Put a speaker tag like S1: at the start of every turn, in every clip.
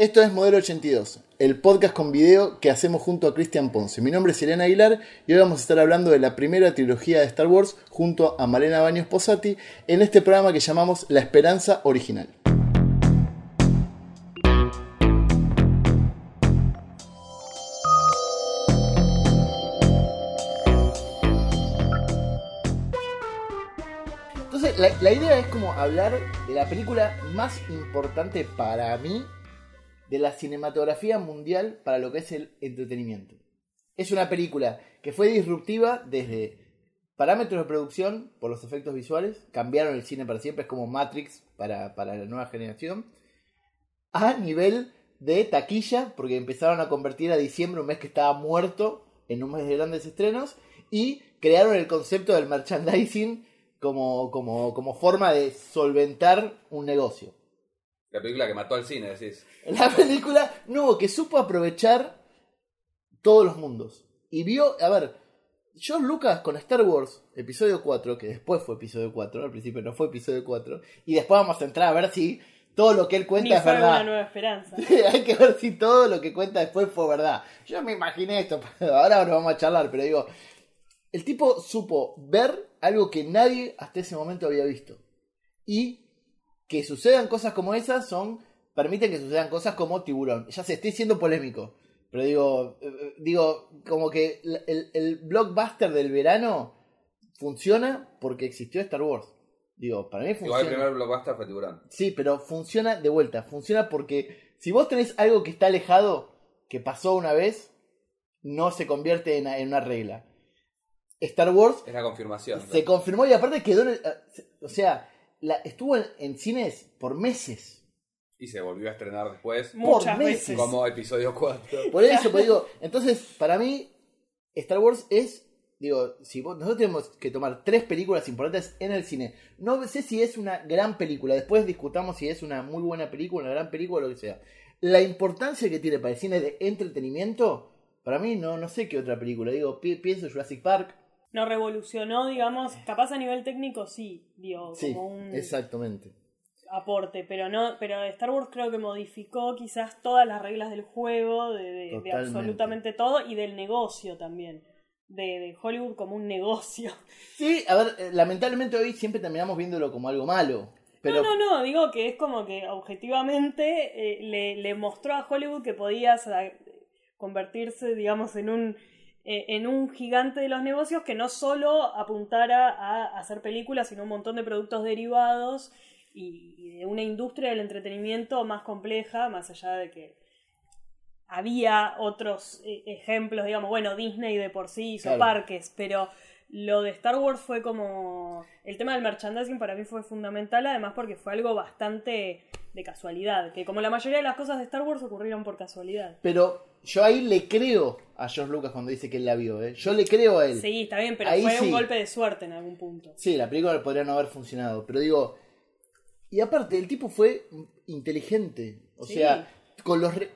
S1: Esto es Modelo 82, el podcast con video que hacemos junto a Cristian Ponce. Mi nombre es Elena Aguilar y hoy vamos a estar hablando de la primera trilogía de Star Wars junto a Malena Baños Posati en este programa que llamamos La Esperanza Original. Entonces, la, la idea es como hablar de la película más importante para mí de la cinematografía mundial para lo que es el entretenimiento. Es una película que fue disruptiva desde parámetros de producción por los efectos visuales, cambiaron el cine para siempre, es como Matrix para, para la nueva generación, a nivel de taquilla, porque empezaron a convertir a diciembre, un mes que estaba muerto, en un mes de grandes estrenos, y crearon el concepto del merchandising como, como, como forma de solventar un negocio.
S2: La película que mató al cine, decís.
S1: La película, no, que supo aprovechar todos los mundos. Y vio, a ver, George Lucas con Star Wars, episodio 4, que después fue episodio 4, al principio no fue episodio 4, y después vamos a entrar a ver si todo lo que él cuenta
S3: Ni
S1: es
S3: fue
S1: verdad.
S3: una nueva esperanza.
S1: Hay que ver si todo lo que cuenta después fue verdad. Yo me imaginé esto, ahora lo vamos a charlar, pero digo, el tipo supo ver algo que nadie hasta ese momento había visto. Y que sucedan cosas como esas son permiten que sucedan cosas como tiburón. Ya sé, estoy siendo polémico, pero digo, eh, digo como que el, blockbuster del verano funciona porque existió Star Wars. Digo, para mí funciona.
S2: Igual el primer blockbuster fue Tiburón.
S1: Sí, pero funciona de vuelta. Funciona porque si vos tenés algo que está alejado, que pasó una vez, no se convierte en, en una regla. Star Wars
S2: Es la confirmación.
S1: se confirmó y aparte quedó en el- eh, O sea, la, estuvo en, en cines por meses.
S2: Y se volvió a estrenar después
S3: Muchas
S1: meses.
S3: veces.
S2: como episodio 4.
S1: Por eso, pues digo, entonces, para mí, Star Wars es. Digo, si vos- nosotros tenemos que tomar tres películas importantes en el cine. No sé si es una gran película. Después discutamos si es una muy buena película, una gran película, lo que sea. La importancia que tiene para el cine de entretenimiento, para mí no, no sé qué otra película. Digo, pi- pienso Jurassic Park.
S3: No revolucionó, digamos, capaz a nivel técnico sí, dio
S1: Sí,
S3: como un
S1: exactamente.
S3: aporte, pero no, pero Star Wars creo que modificó quizás todas las reglas del juego, de, de- de
S1: Totalmente.
S3: absolutamente todo, y del negocio también. De, de Hollywood como un negocio.
S1: Sí, a ver, eh, lamentablemente hoy siempre terminamos viéndolo como algo malo. Pero
S3: No, no, no, digo que es como que objetivamente eh, le, le mostró a Hollywood que podía sa- convertirse, digamos, en un, eh, en un gigante de los negocios que no solo apuntara a hacer películas, sino un montón de productos derivados y, y de una industria del entretenimiento más compleja, más allá de que había otros eh, ejemplos, digamos, bueno, Disney de por sí hizo
S1: Claro.
S3: parques, pero lo de Star Wars fue como... El tema del merchandising para mí fue fundamental, además porque fue algo bastante de casualidad, que como la mayoría de las cosas de Star Wars ocurrieron por casualidad.
S1: Pero yo ahí le creo a George Lucas cuando dice que él la vio, ¿eh? Yo le creo a él.
S3: Sí, está bien, pero
S1: Ahí
S3: fue
S1: sí.
S3: un golpe de suerte en algún punto.
S1: Sí, la película podría no haber funcionado, pero digo... Y aparte, el tipo fue inteligente. O
S3: Sí.
S1: sea, con los... re-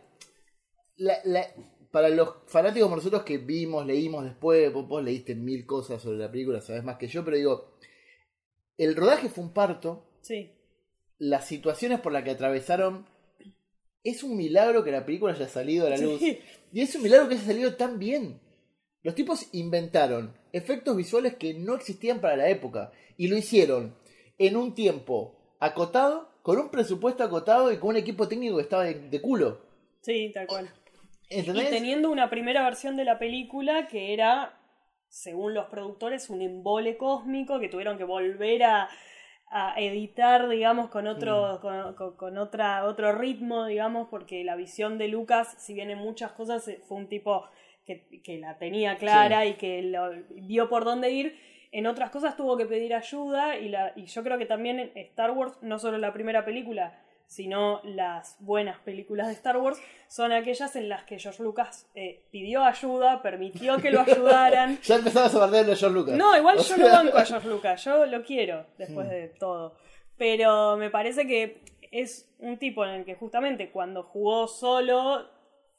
S1: la- la- para los fanáticos como nosotros que vimos, leímos después, vos, vos leíste mil cosas sobre la película, sabes más que yo, pero digo, el rodaje fue un parto,
S3: Sí.
S1: las situaciones por las que atravesaron, es un milagro que la película haya salido a la
S3: Sí.
S1: luz. Y es un milagro que haya salido tan bien. Los tipos inventaron efectos visuales que no existían para la época. Y lo hicieron en un tiempo acotado, con un presupuesto acotado y con un equipo técnico que estaba de, de culo.
S3: Sí, tal cual.
S1: ¿Entendés?
S3: Y teniendo una primera versión de la película que era, según los productores, un embole cósmico que tuvieron que volver a, a editar, digamos, con otro, con, con- con otra, otro ritmo, digamos, porque la visión de Lucas, si bien en muchas cosas eh, fue un tipo que, que la tenía clara y que lo, vio por dónde ir, en otras cosas tuvo que pedir ayuda y, la, y yo creo que también en Star Wars, no solo la primera película, sino las buenas películas de Star Wars, son aquellas en las que George Lucas eh, pidió ayuda, permitió que lo ayudaran.
S1: Ya empezabas a bardear a George Lucas.
S3: No, igual
S1: O
S3: yo lo banco a George Lucas, yo lo quiero después de todo. Pero me parece que es un tipo en el que justamente cuando jugó solo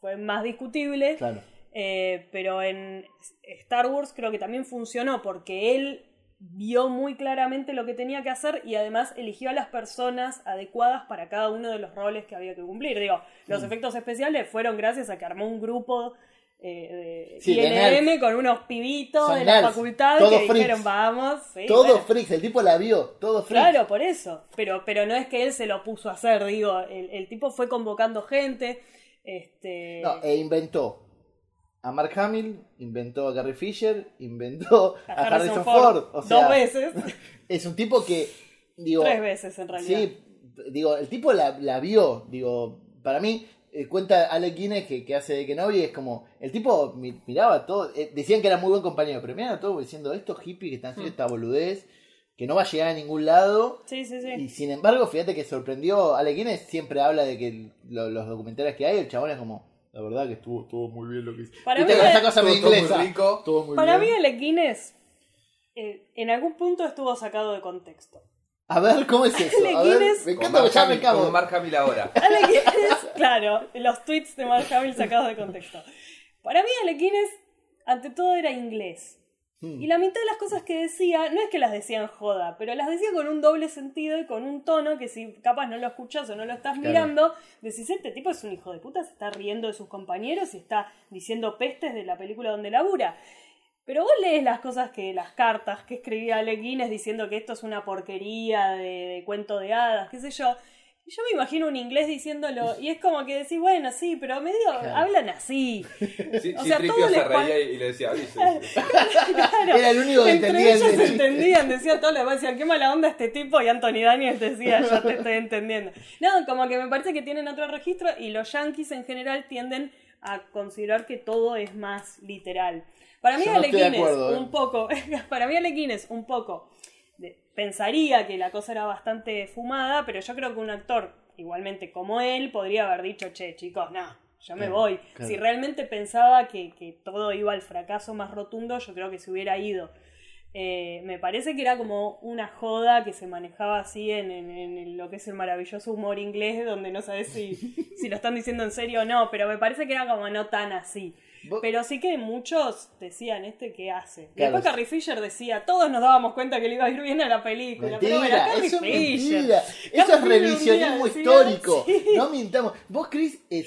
S3: fue más discutible.
S1: Claro.
S3: Eh, pero en Star Wars creo que también funcionó porque él vio muy claramente lo que tenía que hacer y además eligió a las personas adecuadas para cada uno de los roles que había que cumplir. Digo, los efectos especiales fueron gracias a que armó un grupo eh, de
S1: Sí,
S3: con unos pibitos
S1: Son
S3: de la
S1: nerds,
S3: facultad que
S1: freaks.
S3: dijeron, vamos. sí,
S1: todo
S3: bueno.
S1: freaks, el tipo la vio, todo freaks.
S3: Claro, por eso. Pero, pero no es que él se lo puso a hacer, digo, el, el tipo fue convocando gente. Este,
S1: No, e inventó a Mark Hamill, inventó a Gary Fisher, inventó a, Harrison, Ford. O sea,
S3: dos veces,
S1: es un tipo que, digo,
S3: tres veces en realidad.
S1: sí, digo, el tipo la, la vio, digo, para mí, eh, cuenta Alec Guinness que, que hace de Kenobi, es como, el tipo mi- miraba todo, eh, decían que era muy buen compañero, pero miraba todo diciendo, estos hippies que están haciendo esta boludez, que no va a llegar a ningún lado,
S3: Sí, sí, sí.
S1: y sin embargo, fíjate que sorprendió. Ale Guinness siempre habla de que lo- los documentales que hay, el chabón es como. La verdad que estuvo, estuvo muy bien lo que hizo.
S3: Para mí
S1: cosa
S2: muy rico.
S1: Muy
S3: Para mí. Alec Guinness eh, en algún punto estuvo sacado de contexto.
S1: A ver, ¿cómo es eso? A ver,
S3: Guinness-
S1: me encanta que ya me cago.
S2: Con Mark Hamill ahora.
S3: Alec Guinness, claro, los tweets de Mark Hamill sacados de contexto. Para mí Alec Guinness, ante todo, era inglés.
S1: Hmm.
S3: Y la mitad de las cosas que decía, no es que las decía en joda, pero las decía con un doble sentido y con un tono que si capaz no lo escuchas o no lo estás
S1: Claro.
S3: mirando, decís, este tipo es un hijo de puta, se está riendo de sus compañeros y está diciendo pestes de la película donde labura. Pero vos lees las cosas que, las cartas que escribía Alec Guinness diciendo que esto es una porquería de, de cuento de hadas, qué sé yo. Y yo me imagino un inglés diciéndolo, y es como que decís, bueno, sí, pero medio
S1: Claro.
S3: hablan así.
S2: Sí,
S3: O
S2: sí,
S3: sea, todo
S2: se
S3: les
S2: reía y le decía.
S3: Claro.
S1: Era el único que
S3: Entre
S1: entendía el
S3: ellos entendían, decía todo lo demás, decían, qué mala onda este tipo, y Anthony Daniels decía, ya te estoy entendiendo. No, como que me parece que tienen otro registro, y los yankees en general tienden a considerar que todo es más literal. Para mí
S1: no
S3: Guinness,
S1: acuerdo, ¿eh?
S3: un poco, para mí Alec Guinness, un poco, pensaría que la cosa era bastante fumada, pero yo creo que un actor, igualmente como él, podría haber dicho, che, chicos, no, yo me
S1: Claro,
S3: voy.
S1: claro.
S3: Si realmente pensaba que, que todo iba al fracaso más rotundo, yo creo que se hubiera ido. Eh, me parece que era como una joda que se manejaba así en, en- en lo que es el maravilloso humor inglés, donde no sabes si, si lo están diciendo en serio o no, pero me parece que era como no tan así.
S1: Vos-
S3: Pero sí que muchos decían, ¿este qué hace?
S1: Claro.
S3: Después Carrie Fisher decía, todos nos dábamos cuenta que le iba a ir bien a la película. pero bueno,
S1: Mentira,
S3: Carrie
S1: eso es
S3: Fisher.
S1: mentira. Eso es revisionismo
S3: un
S1: histórico.
S3: sí.
S1: No mintamos. Vos, Chris, eh,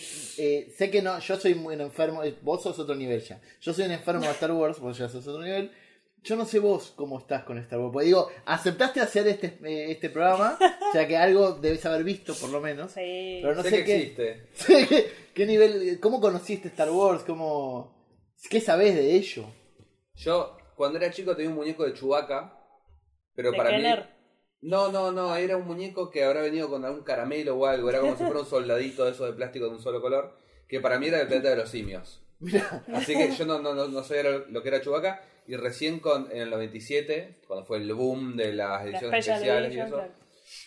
S1: sé que no, yo soy muy enfermo. Vos sos otro nivel ya. Yo soy un enfermo de Star Wars, vos ya sos otro nivel. Yo no sé vos cómo estás con Star Wars. Porque digo, aceptaste hacer este, eh, este programa, o sea que algo debes haber visto por lo menos.
S3: Sí.
S1: Pero no
S2: sé
S1: sé
S2: que
S1: qué,
S2: existe.
S1: ¿Qué, qué nivel, cómo conociste Star Wars, cómo, qué sabés de ello.
S2: Yo, cuando era chico, tenía un muñeco de Chewbacca. Pero
S3: De
S2: para
S3: Kenner.
S2: mí. No, no, no, era un muñeco que habrá venido con algún caramelo o algo. Era como si fuera un soldadito de esos de plástico de un solo color. Que para mí era del planeta de los simios.
S1: Mira,
S2: Así que yo no, no, no, no sabía lo, lo que era Chewbacca. Y recién con, en el 97, cuando fue el boom de las
S3: La
S2: ediciones
S3: Special
S2: especiales y
S3: Edition,
S2: eso,
S3: claro.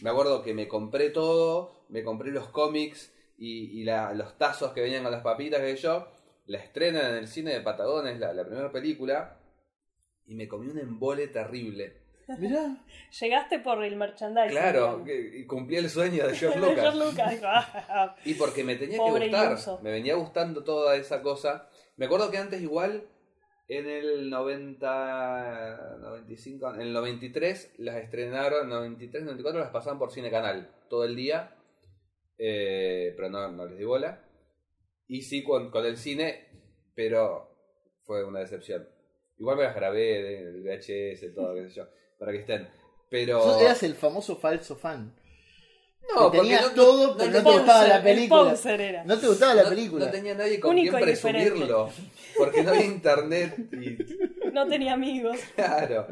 S2: me acuerdo que me compré todo, me compré los cómics y, y la- los tazos que venían con las papitas que yo. La estrenan en el cine de Patagones, la, la primera película, y me comí un embole terrible.
S1: mira.
S3: Llegaste por el merchandising.
S2: Claro, y cumplí el sueño de George
S3: George
S2: Lucas.
S3: Lucas, dijo, "Ah,
S2: Y porque me tenía
S3: Pobre
S2: que gustar,
S3: iluso.
S2: me venía gustando toda esa cosa. Me acuerdo que antes igual, en el 90, 95, en el 93 las estrenaron, 93, 94 las pasaban por Cine Canal todo el día, eh, pero no, no les di bola. Y sí con, con el cine, pero fue una decepción. Igual me las grabé del VHS, todo, qué sé yo, para que estén. Pero...
S1: Vos eras el famoso falso fan.
S2: No,
S1: tenías
S2: no-
S1: todo,
S2: no-
S1: pero
S2: no
S1: no te gustaba la
S3: el
S1: película.
S3: era.
S1: No te gustaba la película.
S2: No tenía nadie con
S3: Único
S2: quien presumirlo. Porque no había internet y
S3: No tenía amigos.
S2: claro.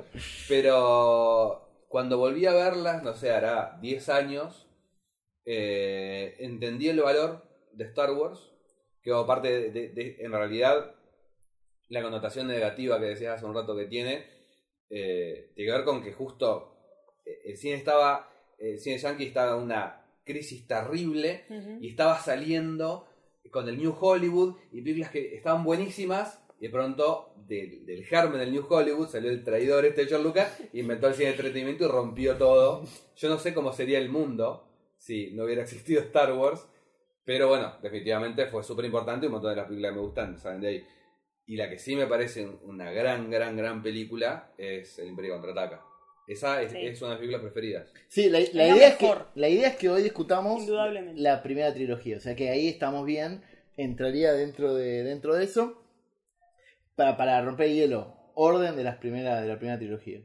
S2: Pero cuando volví a verlas, no sé, hará 10 años, eh, entendí el valor de Star Wars. Que aparte de, de- de- en realidad, la connotación negativa que decías hace un rato que tiene, eh, tiene que ver con que justo eh, el cine estaba, el cine yankee estaba en una crisis terrible y estaba saliendo con el New Hollywood y películas que estaban buenísimas y de pronto del, del germen del New Hollywood salió el traidor este George Lucas inventó el cine de entretenimiento y rompió todo. Yo no sé cómo sería el mundo si no hubiera existido Star Wars pero bueno definitivamente fue súper importante y un montón de las películas que me gustan salen de ahí. Y la que sí me parece una gran, gran, gran película es El Imperio Contraataca. Esa es,
S3: Sí.
S2: es una de mis películas preferidas.
S1: Sí, la, idea es que, la idea es que hoy discutamos
S3: Indudablemente.
S1: la primera trilogía. O sea que ahí estamos bien. Entraría dentro de, dentro de eso. Para, para romper el hielo. Orden de las primeras, de la primera trilogía.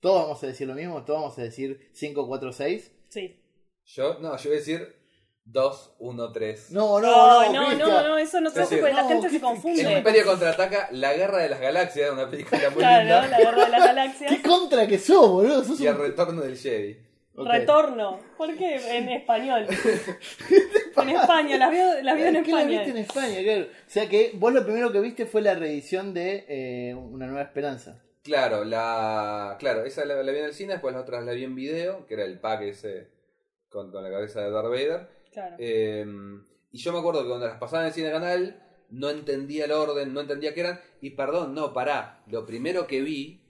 S1: Todos vamos a decir lo mismo, todos vamos a decir 5, 4, 6.
S3: Sí.
S2: Yo, no, yo voy a decir 2, 1, 3.
S1: No, no,
S3: No,
S1: no,
S3: no, no, no, eso no se hace porque la gente
S1: ¿qué-
S3: se
S2: El
S3: confunde.
S2: Imperio Contraataca, La Guerra de las Galaxias, una película muy
S3: Claro,
S2: linda.
S3: la guerra de las galaxias.
S1: ¿Qué contra que sos, boludo? Sos
S2: Y El
S1: un-
S2: Retorno del Jedi.
S3: Retorno. ¿Por qué en español? en España, las vio, las vio en
S1: ¿Qué la
S3: España.
S1: viste en España? Claro. O sea que vos lo primero que viste fue la reedición de eh, Una Nueva Esperanza.
S2: Claro, la, claro, esa la, la vi en el cine, después la otra la vi en video, que era el pack ese con, con la cabeza de Darth Vader.
S3: Claro.
S2: Eh, y yo me acuerdo que cuando las pasaban en el cine canal, no entendía el orden, no entendía qué eran. Y perdón, no, pará. Lo primero que vi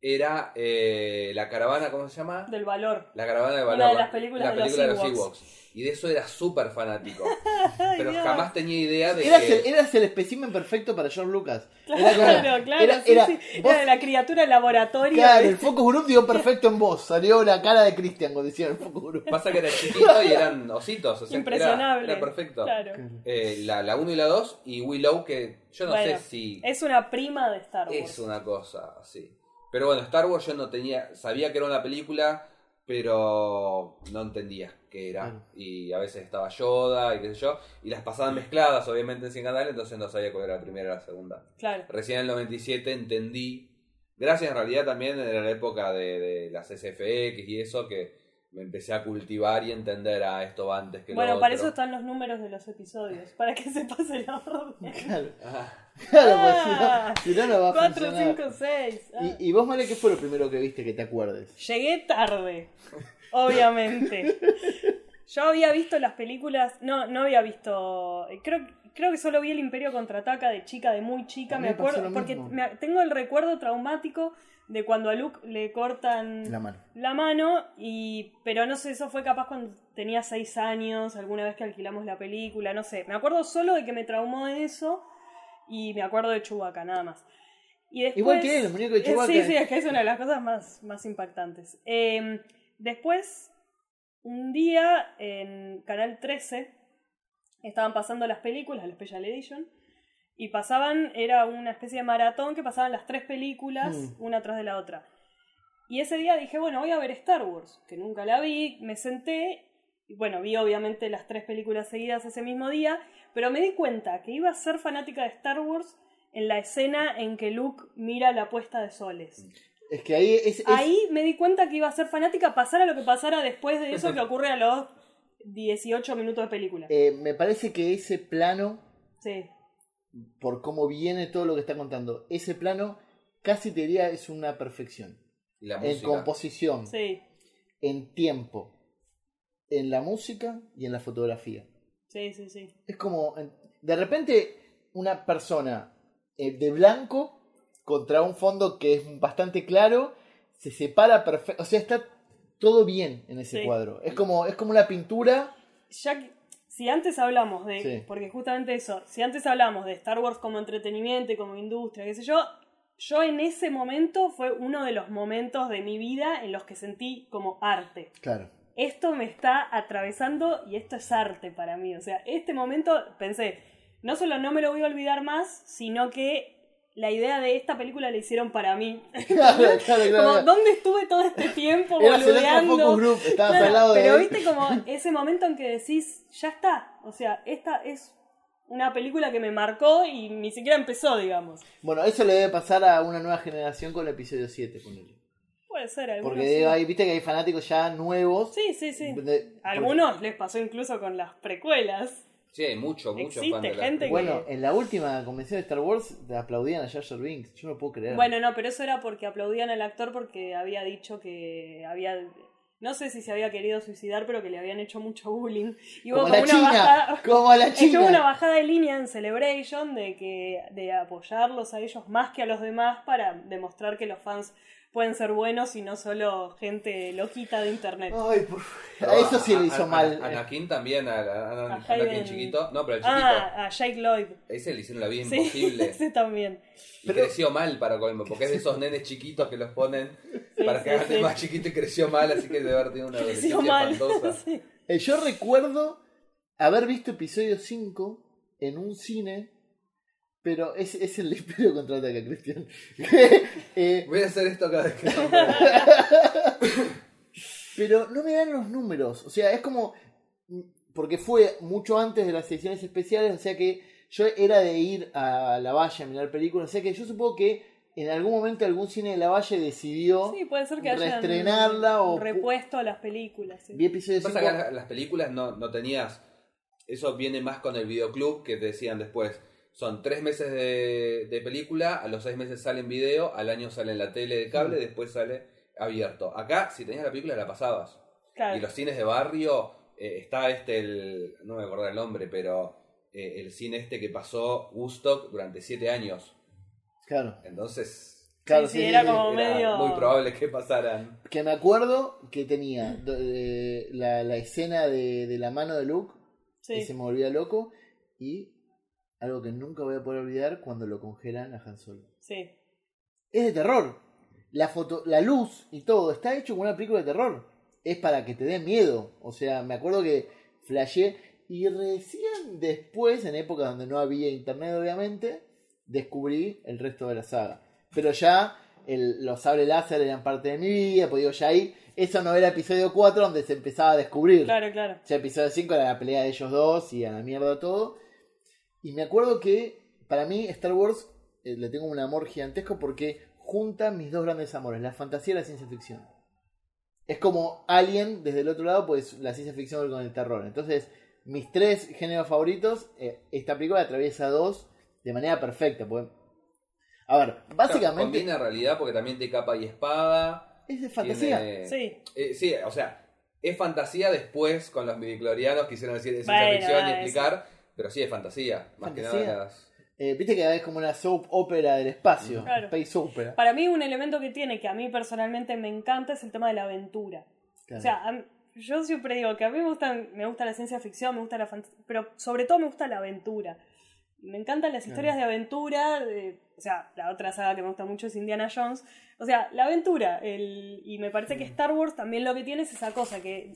S2: era eh, la caravana, ¿cómo se llama?
S3: Del valor.
S2: La caravana de
S3: Una
S2: Valor.
S3: de las películas
S2: la
S3: de los
S2: película de los
S3: Ewoks.
S2: Y de eso era súper fanático. Pero
S3: Dios.
S2: jamás tenía idea de
S1: Eras
S2: que...
S1: el, eras el espécimen perfecto para George Lucas.
S3: Claro,
S1: Era como-
S3: claro,
S1: era-
S3: sí,
S1: era-
S3: sí.
S1: vos-
S3: Era de la criatura del laboratorio.
S1: Claro,
S3: ¿viste?
S1: el focus group dio perfecto en vos. Salió la cara de Christian cuando hicieron el focus group.
S2: Pasa que era chiquito y eran ositos. O sea, que era-
S3: Impresionable.
S2: Era, perfecto.
S3: Claro.
S2: Eh, la, la 1 y la 2 y Willow, que yo no
S3: Bueno,
S2: sé si
S3: Es una prima de Star Wars.
S2: es una cosa así. Pero bueno, Star Wars yo no tenía, sabía que era una película, pero no entendía qué era.
S1: Claro.
S2: Y a veces estaba Yoda y qué sé yo. Y las pasaban mezcladas, obviamente, en 100 canales, entonces no sabía cuál era la primera y la segunda.
S3: Claro.
S2: Recién en el 97 entendí, gracias en realidad también en la época de, de las SFX y eso, que me empecé a cultivar y entender a esto va antes que lo
S3: Bueno,
S2: otro.
S3: para eso están los números de los episodios. Para que se pase la orden.
S1: Claro,
S2: Ah,
S1: claro
S3: Ah,
S1: pues si no, si no, no va a
S3: 4,
S1: funcionar.
S3: 5, 6.
S1: ¿Y, y vos, Male, qué fue lo primero que viste que te acuerdes?
S3: Llegué tarde, obviamente. Yo había visto las películas, no, no había visto, creo, creo que solo vi El Imperio Contraataca de chica, de muy chica, me acuerdo, porque me- tengo el recuerdo traumático de cuando a Luke le cortan
S1: La mano.
S3: la mano, y, pero no sé, eso fue capaz cuando tenía seis años, alguna vez que alquilamos la película, no sé, me acuerdo solo de que me traumó de eso, y me acuerdo de Chewbacca, nada más. Y después,
S1: Igual que él, el muñeco de
S3: eh,
S1: Chewbacca.
S3: Sí, sí, es que es una de las cosas más, más impactantes. Eh, después, un día en Canal 13 estaban pasando las películas, la Special Edition, y pasaban, era una especie de maratón que pasaban las tres películas
S1: Mm.
S3: una tras de la otra. Y ese día dije, bueno, voy a ver Star Wars, que nunca la vi, me senté, y bueno, vi obviamente las tres películas seguidas ese mismo día, pero me di cuenta que iba a ser fanática de Star Wars en la escena en que Luke mira la puesta de soles.
S1: Es que ahí es, es-
S3: Ahí me di cuenta que iba a ser fanática, pasara lo que pasara después de eso que ocurre a los 18 minutos de película.
S1: eh, me parece que ese plano,
S3: Sí,
S1: por cómo viene todo lo que está contando, ese plano casi te diría es una perfección.
S2: y la
S1: En composición,
S3: sí,
S1: en tiempo, en la música y en la fotografía.
S3: sí, sí, sí.
S1: Es como, de repente, una persona eh, de blanco contra un fondo que es bastante claro, se separa perfecto, o sea, está todo bien en ese
S3: Sí.
S1: cuadro. Es como, es como una pintura.
S3: ya que- si antes hablamos de,
S1: Sí.
S3: porque justamente eso, si antes hablamos de Star Wars como entretenimiento y como industria, qué sé yo, yo en ese momento fue uno de los momentos de mi vida en los que sentí como arte.
S1: Claro.
S3: Esto me está atravesando y esto es arte para mí. O sea, este momento pensé, no solo no me lo voy a olvidar más, sino que la idea de esta película la hicieron para mí.
S1: Claro, claro, claro.
S3: Como, ¿dónde estuve todo este tiempo boludeando?
S1: focus group, estabas
S3: Claro,
S1: al lado de
S3: pero
S1: él.
S3: viste como ese momento en que decís, ya está. O sea, esta es una película que me marcó y ni siquiera empezó, digamos.
S1: Bueno, eso le debe pasar a una nueva generación con el episodio 7, ponele.
S3: Puede ser, algunos.
S1: Porque
S3: sí.
S1: hay, viste que hay fanáticos ya nuevos.
S3: Sí, sí, sí.
S1: de-
S3: algunos les pasó incluso con las precuelas.
S2: Sí, hay mucho, mucho
S3: Existe
S2: fan de la
S3: gente que-
S1: Bueno, en la última convención de Star Wars te aplaudían a Jar Jar Binks. Yo no puedo creer.
S3: Bueno, no, pero eso era porque aplaudían al actor porque había dicho que había. No sé si se había querido suicidar, pero que le habían hecho mucho bullying. Y hubo
S1: como
S3: como
S1: la
S3: una
S1: China.
S3: bajada.
S1: Como la
S3: hubo una
S1: China.
S3: bajada de línea en Celebration de que de apoyarlos a ellos más que a los demás para demostrar que los fans pueden ser buenos y no solo gente loquita de internet.
S1: Ay, por... a eso sí le hizo
S2: a-
S1: mal.
S2: a Anakin también, a, a- a-
S3: A
S2: Anakin chiquito. No, pero el chiquito.
S3: Ah, a Jake Lloyd.
S2: Ese le hicieron la vida
S3: Sí,
S2: imposible.
S3: ese también.
S2: Y creció mal para colmo, porque es de esos nenes chiquitos que los ponen para que
S3: sí,
S2: hagan
S3: sí.
S2: más chiquito y creció mal, así que debe haber tenido una
S3: Creció
S2: adolescencia
S3: mal.
S2: espantosa.
S3: Sí.
S1: Eh, yo recuerdo haber visto episodio 5 en un cine, pero es, es el Imperio contraataca, Cristian. Eh,
S2: Voy a hacer esto cada vez que
S1: pero no me dan los números, o sea, es como. Porque fue mucho antes de las ediciones especiales, o sea que yo era de ir a la Valle a mirar películas, o sea que yo supongo que en algún momento algún cine de la Valle decidió.
S3: Sí, puede ser que hayan
S1: Reestrenarla o-
S3: repuesto a las películas. sí.
S1: Vi episodio
S2: Pasa
S1: 5.
S2: que las, las películas no, no tenías. Eso viene más con el videoclub que te decían después. Son tres meses de, de película, a los seis meses sale en video, al año sale en la tele de cable, después sale abierto. Acá, si tenías la película, la pasabas.
S3: Claro.
S2: Y los cines de barrio, eh, está este, el, no me acuerdo el nombre, pero eh, el cine este que pasó Woodstock durante siete años.
S1: Claro,
S2: Entonces,
S1: claro,
S3: sí, era como-
S2: era
S3: medio-
S2: muy probable que pasaran.
S1: Que me acuerdo que tenía do- eh, la, la escena de, de la mano de Luke,
S3: Sí.
S1: que se me volvía loco, y algo que nunca voy a poder olvidar cuando lo congelan a Han Solo.
S3: sí.
S1: Es de terror. La foto, la luz y todo está hecho como una película de terror. Es para que te dé miedo. O sea, me acuerdo que flashé y recién después, en épocas donde no había internet obviamente, descubrí el resto de la saga. Pero ya el- los sables láser eran parte de mi vida, pues digo, ya ahí, eso no era episodio 4 donde se empezaba a descubrir.
S3: Claro, claro.
S1: Ya episodio 5 era la pelea de ellos dos y a la mierda todo. Y me acuerdo que para mí Star Wars eh, le tengo un amor gigantesco porque junta mis dos grandes amores, la fantasía y la ciencia ficción. Es como Alien desde el otro lado, pues la ciencia ficción con el terror. Entonces, mis tres géneros favoritos, eh, esta película atraviesa dos de manera perfecta. porque- A ver, básicamente
S2: Combina en realidad porque también te capa y espada.
S1: es de fantasía.
S2: tiene-
S3: Sí.
S2: Eh, sí, o sea, es fantasía después con los midiclorianos quisieron decir de ciencia
S3: Bueno,
S2: ficción y
S3: eso.
S2: Pero sí es fantasía. Más que nada las-
S1: Eh, Viste que es como una soap opera del espacio.
S3: Claro.
S1: Space opera.
S3: Para mí un elemento que tiene que a mí personalmente me encanta es el tema de la aventura.
S1: Claro.
S3: O sea, mí- yo siempre digo que a mí me gusta, me gusta la ciencia ficción, me gusta la fantasía, pero sobre todo me gusta la aventura. Me encantan las historias de aventura, de- o sea, la otra saga que me gusta mucho es Indiana Jones. O sea, la aventura, el, y me parece que
S1: Mm.
S3: Star Wars también lo que tiene es esa cosa que,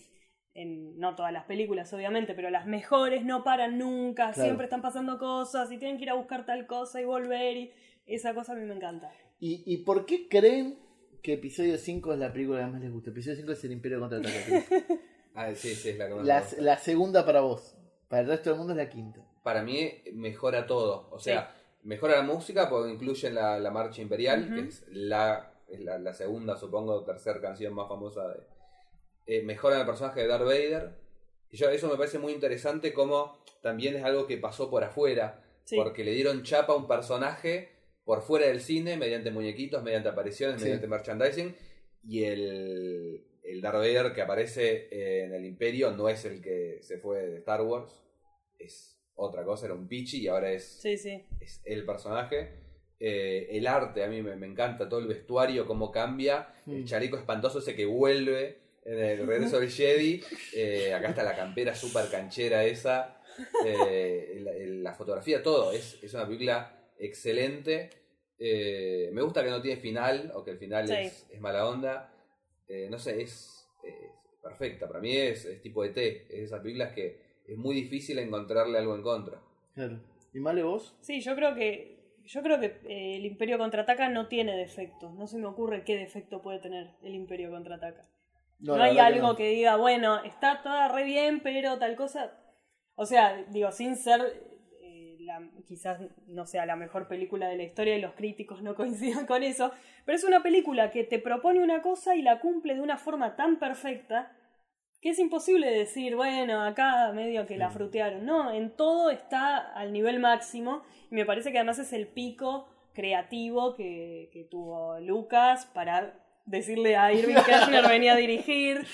S3: en, no todas las películas obviamente, pero las mejores no paran nunca,
S1: Claro.
S3: siempre están pasando cosas y tienen que ir a buscar tal cosa y volver y esa cosa a mí me encanta.
S1: ¿Y, ¿Y por qué creen que episodio 5 es la película que más les gusta? Episodio 5 es el Imperio contra
S2: Ah, sí, sí, es la que más me
S1: la,
S2: gusta.
S1: la segunda para vos. Para el resto del mundo es la quinta.
S2: Para mí mejora todo. O sea, mejora la música porque incluyen la, la marcha imperial,
S3: Ujú.
S2: que es la, es la, la segunda, supongo, tercera canción más famosa de. Eh, mejora el personaje de Darth Vader. Y yo, eso me parece muy interesante como también es algo que pasó por afuera.
S3: Sí.
S2: Porque le dieron chapa a un personaje por fuera del cine, mediante muñequitos, mediante apariciones,
S1: Sí.
S2: mediante merchandising. Y el, el Darth Vader que aparece en el Imperio no es el que se fue de Star Wars. Es otra cosa, era un pichi y ahora es,
S3: Sí, sí.
S2: es el personaje. Eh, el arte a mí me, me encanta, todo el vestuario, cómo cambia. El
S1: Mm.
S2: chaleco espantoso ese que vuelve en el regreso del Jedi. Eh, acá está la campera súper canchera esa. Eh, la, la fotografía, todo. Es, es una película excelente. Eh, me gusta que no tiene final o que el final
S3: Sí.
S2: es, es mala onda. Eh, no sé, es, es perfecta. Para mí es, es tipo ET. Es de esas películas que es muy difícil encontrarle algo en contra.
S1: Claro. ¿Y Male vos?
S3: Sí, yo creo que yo creo que eh, el Imperio contraataca no tiene defectos. No se me ocurre qué defecto puede tener el Imperio contraataca. No, hay algo
S1: no.
S3: que, diga, bueno, está toda re bien, pero tal cosa. O sea, digo, sin ser eh, la- quizás no sea la mejor película de la historia y los críticos no coincidan con eso, pero es una película que te propone una cosa y la cumple de una forma tan perfecta que es imposible decir, bueno, acá medio que la frutearon. No, en todo está al nivel máximo y me parece que además es el pico creativo que, que tuvo Lucas para decirle a Irving Kirchner venía a dirigir.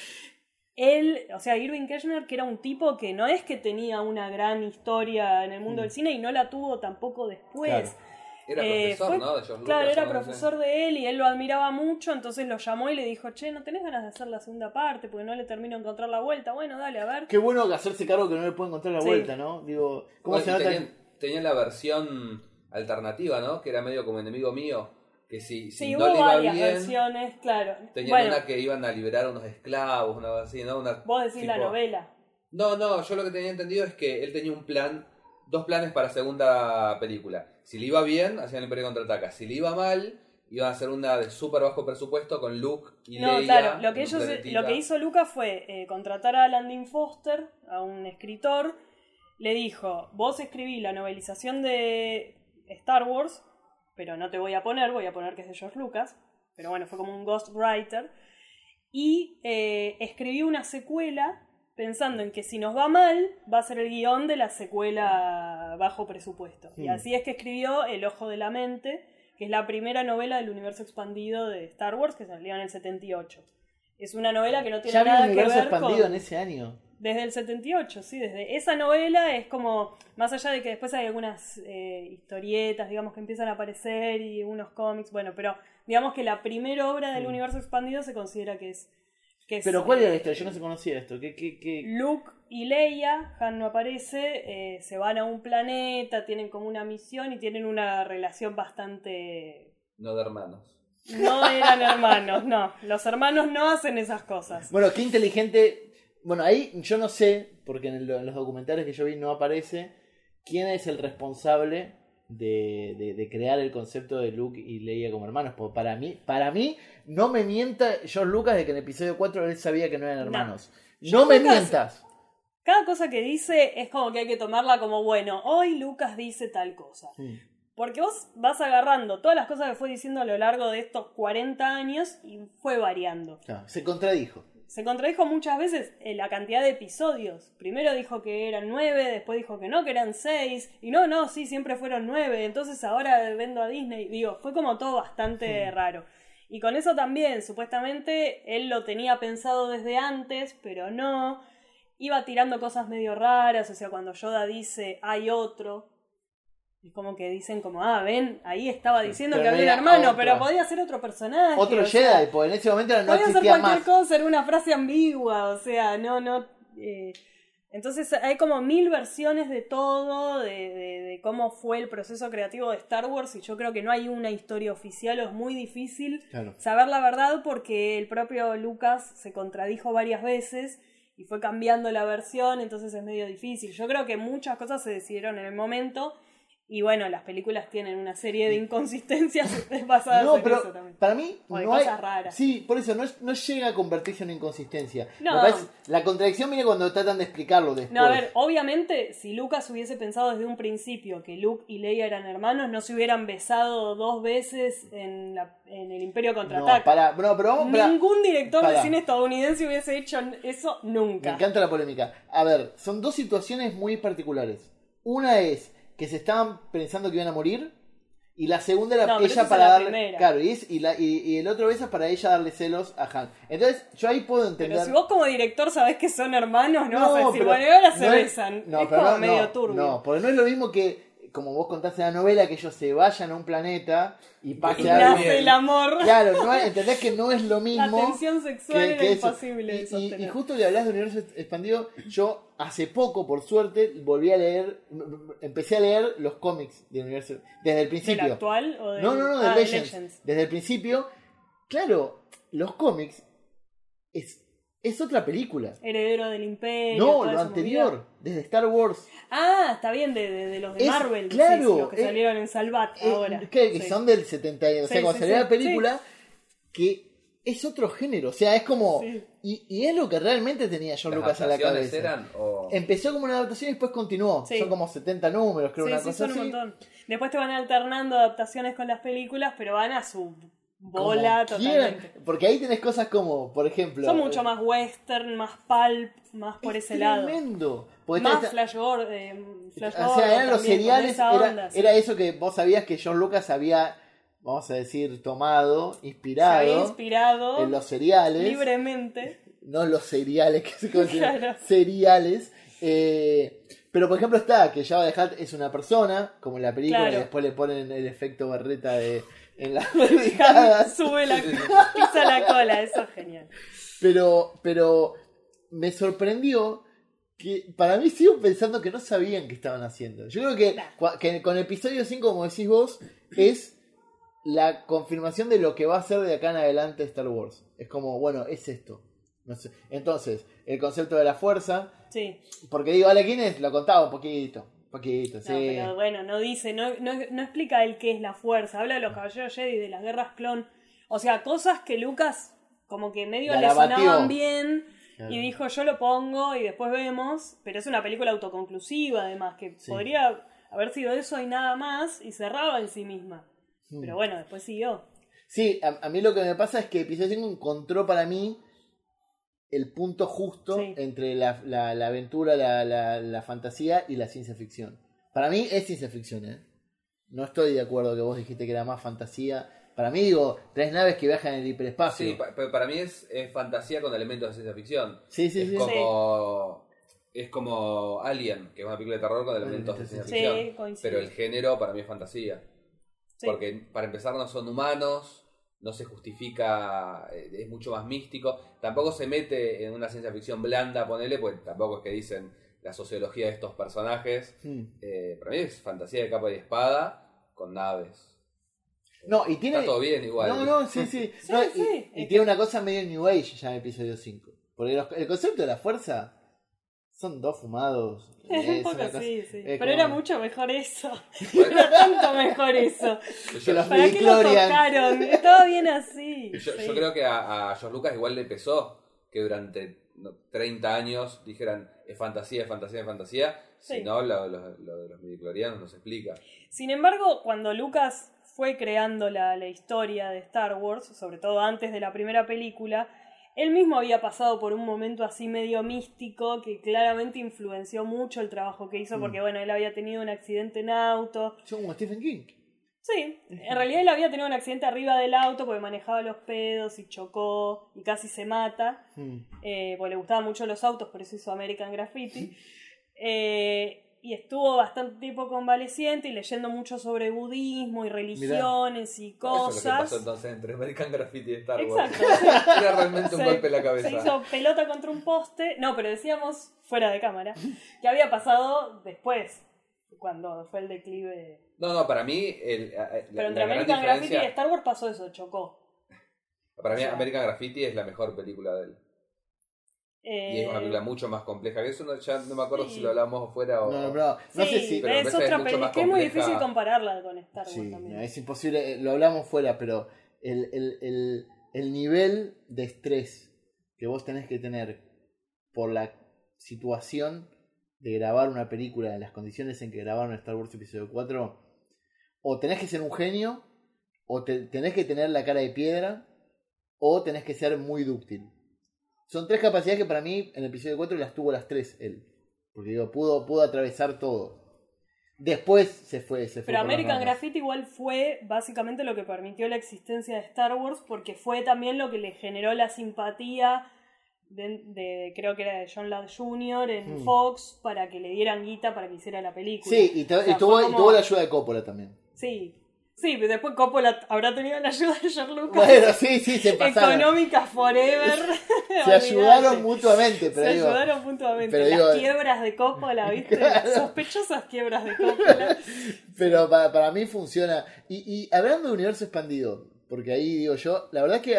S3: Él, o sea, Irving Kirchner, que era un tipo que no es que tenía una gran historia en el mundo
S1: Mm.
S3: del cine y no la tuvo tampoco después.
S1: Claro.
S2: Era
S3: Eh,
S2: profesor,
S3: fue-
S2: ¿no? De George
S3: Claro,
S2: Lucas,
S3: era
S2: ¿no?
S3: profesor de él y él lo admiraba mucho, entonces lo llamó y le dijo, che, ¿no tenés ganas de hacer la segunda parte? Porque no le termino de encontrar la vuelta. Bueno, dale, a ver.
S1: Qué bueno hacerse cargo que no le puede encontrar la
S3: Sí.
S1: vuelta, ¿no? Digo, ¿cómo
S2: Bueno,
S1: se nota?
S2: tenían, tenían la versión alternativa, ¿no? Que era medio como enemigo mío. Que si, si
S3: Sí,
S2: no
S3: hubo
S2: le iba
S3: varias
S2: bien,
S3: versiones, claro.
S2: tenían
S3: Bueno,
S2: una que iban a liberar unos esclavos, una así, ¿no? Una,
S3: vos decís la novela.
S2: No, no, yo lo que tenía entendido es que él tenía un plan, dos planes para segunda película. Si le iba bien, hacían el Imperio Contraataca. Si le iba mal, iban a hacer una de súper bajo presupuesto con Luke y
S3: No,
S2: Leia.
S3: claro, lo que, ellos, lo que hizo Lucas fue eh, contratar a Landon Foster, a un escritor, le dijo, vos escribí la novelización de Star Wars, pero no te voy a poner, voy a poner que es de George Lucas, pero bueno, fue como un ghostwriter, y eh, escribí una secuela pensando en que si nos va mal, va a ser el guion de la secuela bajo presupuesto. Y
S1: Hmm.
S3: así es que escribió El Ojo de la Mente, que es la primera novela del universo expandido de Star Wars, que salió en el 78. Es una novela que no tiene
S1: Ya había
S3: nada que
S1: universo
S3: ver
S1: expandido
S3: con...
S1: en ese año.
S3: Desde el 78, sí, desde esa novela es como, más allá de que después hay algunas eh, historietas, digamos, que empiezan a aparecer y unos cómics, bueno, pero digamos que la primera obra del
S1: Mm.
S3: universo expandido se considera que es... Que es,
S1: Pero ¿cuál era la
S3: eh,
S1: historia? Yo no se conocía esto. ¿Qué, qué, qué?
S3: Luke y Leia, Han no aparece, eh, se van a un planeta, tienen como una misión y tienen una relación bastante...
S2: No de hermanos.
S3: No eran hermanos, no, los hermanos no hacen esas cosas.
S1: Bueno, qué inteligente. Bueno, ahí yo no sé, porque en, el- en los documentales que yo vi no aparece, quién es el responsable de, de- de crear el concepto de Luke y Leia como hermanos. Porque para mí, para mí, no me mienta George Lucas de que en el episodio 4 él sabía que no eran
S3: No.
S1: hermanos. No, me
S3: Lucas-
S1: mientas.
S3: Cada cosa que dice es como que hay que tomarla como, bueno, hoy Lucas dice tal cosa.
S1: Sí.
S3: Porque vos vas agarrando todas las cosas que fue diciendo a lo largo de estos 40 años y fue variando.
S1: Claro, se contradijo.
S3: Se contradijo muchas veces en la cantidad de episodios. Primero dijo que eran nueve, después dijo que no, que eran seis. Y no, no, sí, siempre fueron nueve. Entonces ahora vendo a Disney. Digo, fue como todo bastante raro. Y con eso también, supuestamente, él lo tenía pensado desde antes, pero no. Iba tirando cosas medio raras. O sea, cuando Yoda dice hay otro. Es como que dicen como, ah, ven, ahí estaba diciendo
S1: Pero
S3: que había un hermano,
S1: otro.
S3: pero podía ser otro personaje.
S1: Otro
S3: o sea,
S1: Jedi, porque en ese momento no
S3: Podía ser cualquier
S1: más.
S3: cosa, era una frase ambigua, o sea, no, no. eh, Entonces hay como mil versiones de todo, de, de- de cómo fue el proceso creativo de Star Wars, y yo creo que no hay una historia oficial, o es muy difícil
S1: Claro.
S3: saber la verdad porque el propio Lucas se contradijo varias veces y fue cambiando la versión, entonces es medio difícil. Yo creo que muchas cosas se decidieron en el momento. Y bueno, las películas tienen una serie de inconsistencias basadas
S1: No,
S3: en
S1: pero
S3: eso también.
S1: para mí
S3: O de
S1: no hay...
S3: cosas raras.
S1: Sí, por eso no, es- no llega a convertirse en una inconsistencia.
S3: No.
S1: Me parece- la contradicción viene cuando tratan de explicarlo después.
S3: No, a ver, obviamente, si Lucas hubiese pensado desde un principio que Luke y Leia eran hermanos, no se hubieran besado dos veces en, la- en el Imperio
S1: no,
S3: Contraataca.
S1: para, no, pero vamos, pará.
S3: Ningún director de cine estadounidense hubiese hecho eso
S1: Me
S3: nunca.
S1: encanta la polémica. A ver, son dos situaciones muy particulares. Una es que se estaban pensando que iban a morir. Y la segunda era
S3: No,
S1: ella para darle.
S3: primera.
S1: Claro, y, es- y, la- y- y el otro beso es para ella darle celos a Han. Entonces, yo ahí puedo entender.
S3: Pero si vos como director sabés que son hermanos, no,
S1: No,
S3: vas a decir,
S1: pero
S3: bueno, ahora se
S1: es-
S3: besan.
S1: No,
S3: es
S1: pero
S3: como
S1: no,
S3: medio turbio.
S1: No, porque no es lo mismo que, como vos contaste en la novela, que ellos se vayan a un planeta y pase
S3: y
S1: algo.
S3: el amor.
S1: Claro, no, entendés que no es lo
S3: La
S1: mismo.
S3: tensión sexual
S1: que-
S3: era
S1: que
S3: imposible
S1: Y- y,
S3: sostener.
S1: y justo que hablas de universo expandido, yo hace poco, por suerte, volví a leer, empecé a leer los cómics del universo, desde el
S3: ¿Del
S1: principio.
S3: actual o del
S1: No, no, no, de
S3: ah,
S1: Legends. Desde el principio, claro, los cómics es, es otra película.
S3: Heredero del Imperio.
S1: No, lo anterior,
S3: movida.
S1: desde Star Wars.
S3: Ah, está bien, de, de- de los de
S1: Es-
S3: Marvel.
S1: claro,
S3: sí, sí, los que
S1: eh,
S3: salieron en Salvat
S1: Eh,
S3: ahora.
S1: que, que
S3: Sí.
S1: son del 70, o sea,
S3: Sí,
S1: cuando salió
S3: sí,
S1: la película, que es otro género, o sea, es como...
S3: Sí.
S1: Y, y es lo que realmente tenía John
S2: ¿Las
S1: Lucas en la cabeza.
S2: eran o...
S1: Empezó como una adaptación y después continuó.
S3: Sí.
S1: Son como 70 números, creo,
S3: Sí,
S1: una
S3: sí,
S1: cosa
S3: son un montón. Después te van alternando adaptaciones con las películas, pero van a su bola totalmente.
S1: Porque ahí tenés cosas como, por ejemplo...
S3: Son mucho más western, más pulp, más por
S1: es
S3: ese lado.
S1: tremendo.
S3: Más Flash Gordon. eh, Flash
S1: o sea, eran los seriales, era,
S3: onda, sí.
S1: era eso que vos sabías que John Lucas había, vamos a decir, tomado,
S3: Se había
S1: inspirado
S3: inspirado
S1: en los seriales.
S3: libremente.
S1: no los cereales que se consideran
S3: Claro.
S1: cereales. eh, Pero por ejemplo está que Java the Hutt es una persona, como en la película,
S3: Claro.
S1: y después le ponen el efecto barreta de, en las.
S3: Sube la, pisa la cola, eso es genial.
S1: Pero, pero me sorprendió que para mí sigo pensando que no sabían qué estaban haciendo. Yo creo que,
S3: Nah.
S1: que con episodio 5, como decís vos, es la confirmación de lo que va a ser de acá en adelante Star Wars. Es como, bueno, es esto. No sé. Entonces, el concepto de la fuerza,
S3: Sí.
S1: porque digo, Ale, ¿quién es? Lo contaba un poquito, poquito, sí.
S3: No, pero bueno, no dice, no, no, no explica el qué es la fuerza. Habla de los caballeros Jedi, de las guerras clon. O sea, cosas que Lucas como que medio
S1: La
S3: le
S1: batió.
S3: sonaban bien.
S1: Claro.
S3: Y dijo, yo lo pongo y después vemos. Pero es una película autoconclusiva, además, que
S1: Sí.
S3: podría haber sido eso y nada más. Y cerraba en sí misma.
S1: Mm.
S3: Pero bueno, después siguió.
S1: Sí, a, a mí lo que me pasa es que episodio 5 encontró para mí el punto justo
S3: Sí.
S1: entre la, la- la aventura, la, la- la fantasía y la ciencia ficción. Para mí es ciencia ficción, ¿eh? No estoy de acuerdo que vos dijiste que era más fantasía. Para mí, digo, tres naves que viajan en el hiperespacio.
S2: Sí, pa- pa- para mí es, es fantasía con elementos de ciencia ficción.
S1: sí, sí.
S2: es
S1: sí.
S2: como es como Alien, que es una película de terror con elementos de ciencia
S3: Sí,
S2: ficción. Pero el género para mí es fantasía.
S3: Sí.
S2: Porque para empezar no son humanos, no se justifica, eh, es mucho más místico. Tampoco se mete en una ciencia ficción blanda, ponele, pues tampoco es que dicen la sociología de estos personajes.
S1: Mm.
S2: Eh, para mí es fantasía de capa y espada con naves.
S1: No, y tiene.
S2: Está todo bien igual.
S1: No, no, sí, sí.
S3: Sí,
S1: No, y-
S3: sí.
S1: Y, tiene una cosa medio New Age ya en episodio 5. Porque los- el concepto de la fuerza son dos fumados.
S3: un
S1: es
S3: poco
S1: cosa-
S3: sí, Pero
S1: como-
S3: era mucho mejor eso.
S2: Bueno,
S3: Era tanto mejor eso.
S1: Que los
S3: ¿Para qué lo tocaron? Estaba bien así.
S2: Yo,
S3: Sí.
S2: yo creo que a, a George Lucas igual le pesó que durante no, 30 años dijeran es fantasía, es fantasía, es fantasía.
S3: Sí.
S2: Si no, lo, lo- lo de los midichlorianos no se explica.
S3: Sin embargo, cuando Lucas fue creando la, la historia de Star Wars, sobre todo antes de la primera película, él mismo había pasado por un momento así medio místico que claramente influenció mucho el trabajo que hizo,
S1: Mm.
S3: porque bueno, él había tenido un accidente en auto.
S1: Son como Stephen King.
S3: Sí, en realidad él había tenido un accidente arriba del auto porque manejaba los pedos y chocó y casi se mata.
S1: Mm.
S3: eh, porque le gustaban mucho los autos, por eso hizo American Graffiti. Eh, y estuvo bastante tiempo convaleciente y leyendo mucho sobre budismo y religiones y
S2: Eso es lo que
S3: cosas.
S2: pasó entonces entre American Graffiti y Star Wars.
S3: Exacto. sí.
S2: Era realmente un
S3: Se-
S2: golpe en la cabeza.
S3: Se hizo pelota contra un poste. No, pero decíamos, fuera de cámara, que había pasado después, cuando fue el declive.
S2: No, no, para mí, el, la,
S3: Pero entre American Graffiti y. Star Wars pasó eso, chocó.
S2: Para mí,
S3: o sea-
S2: American Graffiti es la mejor película de él. Y es una
S3: Eh,
S2: película mucho más compleja eso. No, ya no me acuerdo
S3: Sí.
S2: si lo hablamos afuera o.
S1: No, no,
S3: sí,
S1: sé si.
S2: pero
S3: es otra película. es muy difícil compararla con Star Wars
S1: Sí,
S3: también.
S1: es imposible, eh, lo hablamos fuera, pero el, el, el, el nivel de estrés que vos tenés que tener por la situación de grabar una película en las condiciones en que grabaron Star Wars Episodio 4, o tenés que ser un genio, o te- tenés que tener la cara de piedra, o tenés que ser muy dúctil. Son tres capacidades que para mí en el episodio 4 las tuvo las tres él. Porque digo, pudo, pudo atravesar todo. Después se fue, se fue.
S3: Pero American. Graffiti igual fue básicamente lo que permitió la existencia de Star Wars porque fue también lo que le generó la simpatía de, de- creo que era de John Ladd Jr. en
S1: Hmm.
S3: Fox para que le dieran guita para que hiciera la película.
S1: Sí, y, tu-
S3: O sea,
S1: y tuvo,
S3: fue
S1: y
S3: como-
S1: tuvo la ayuda de Coppola también.
S3: Sí, sí, pero después Coppola habrá tenido la ayuda de George Lucas.
S1: Bueno, sí, sí, se pasaron.
S3: Económica forever.
S1: Se ayudaron mutuamente, pero
S3: Se
S1: digo,
S3: ayudaron mutuamente.
S1: pero
S3: Las
S1: digo-
S3: quiebras de Coppola, ¿viste? Sospechosas quiebras de Coppola.
S1: pero para, para mí funciona. Y, y hablando de universo expandido, porque ahí digo yo, la verdad que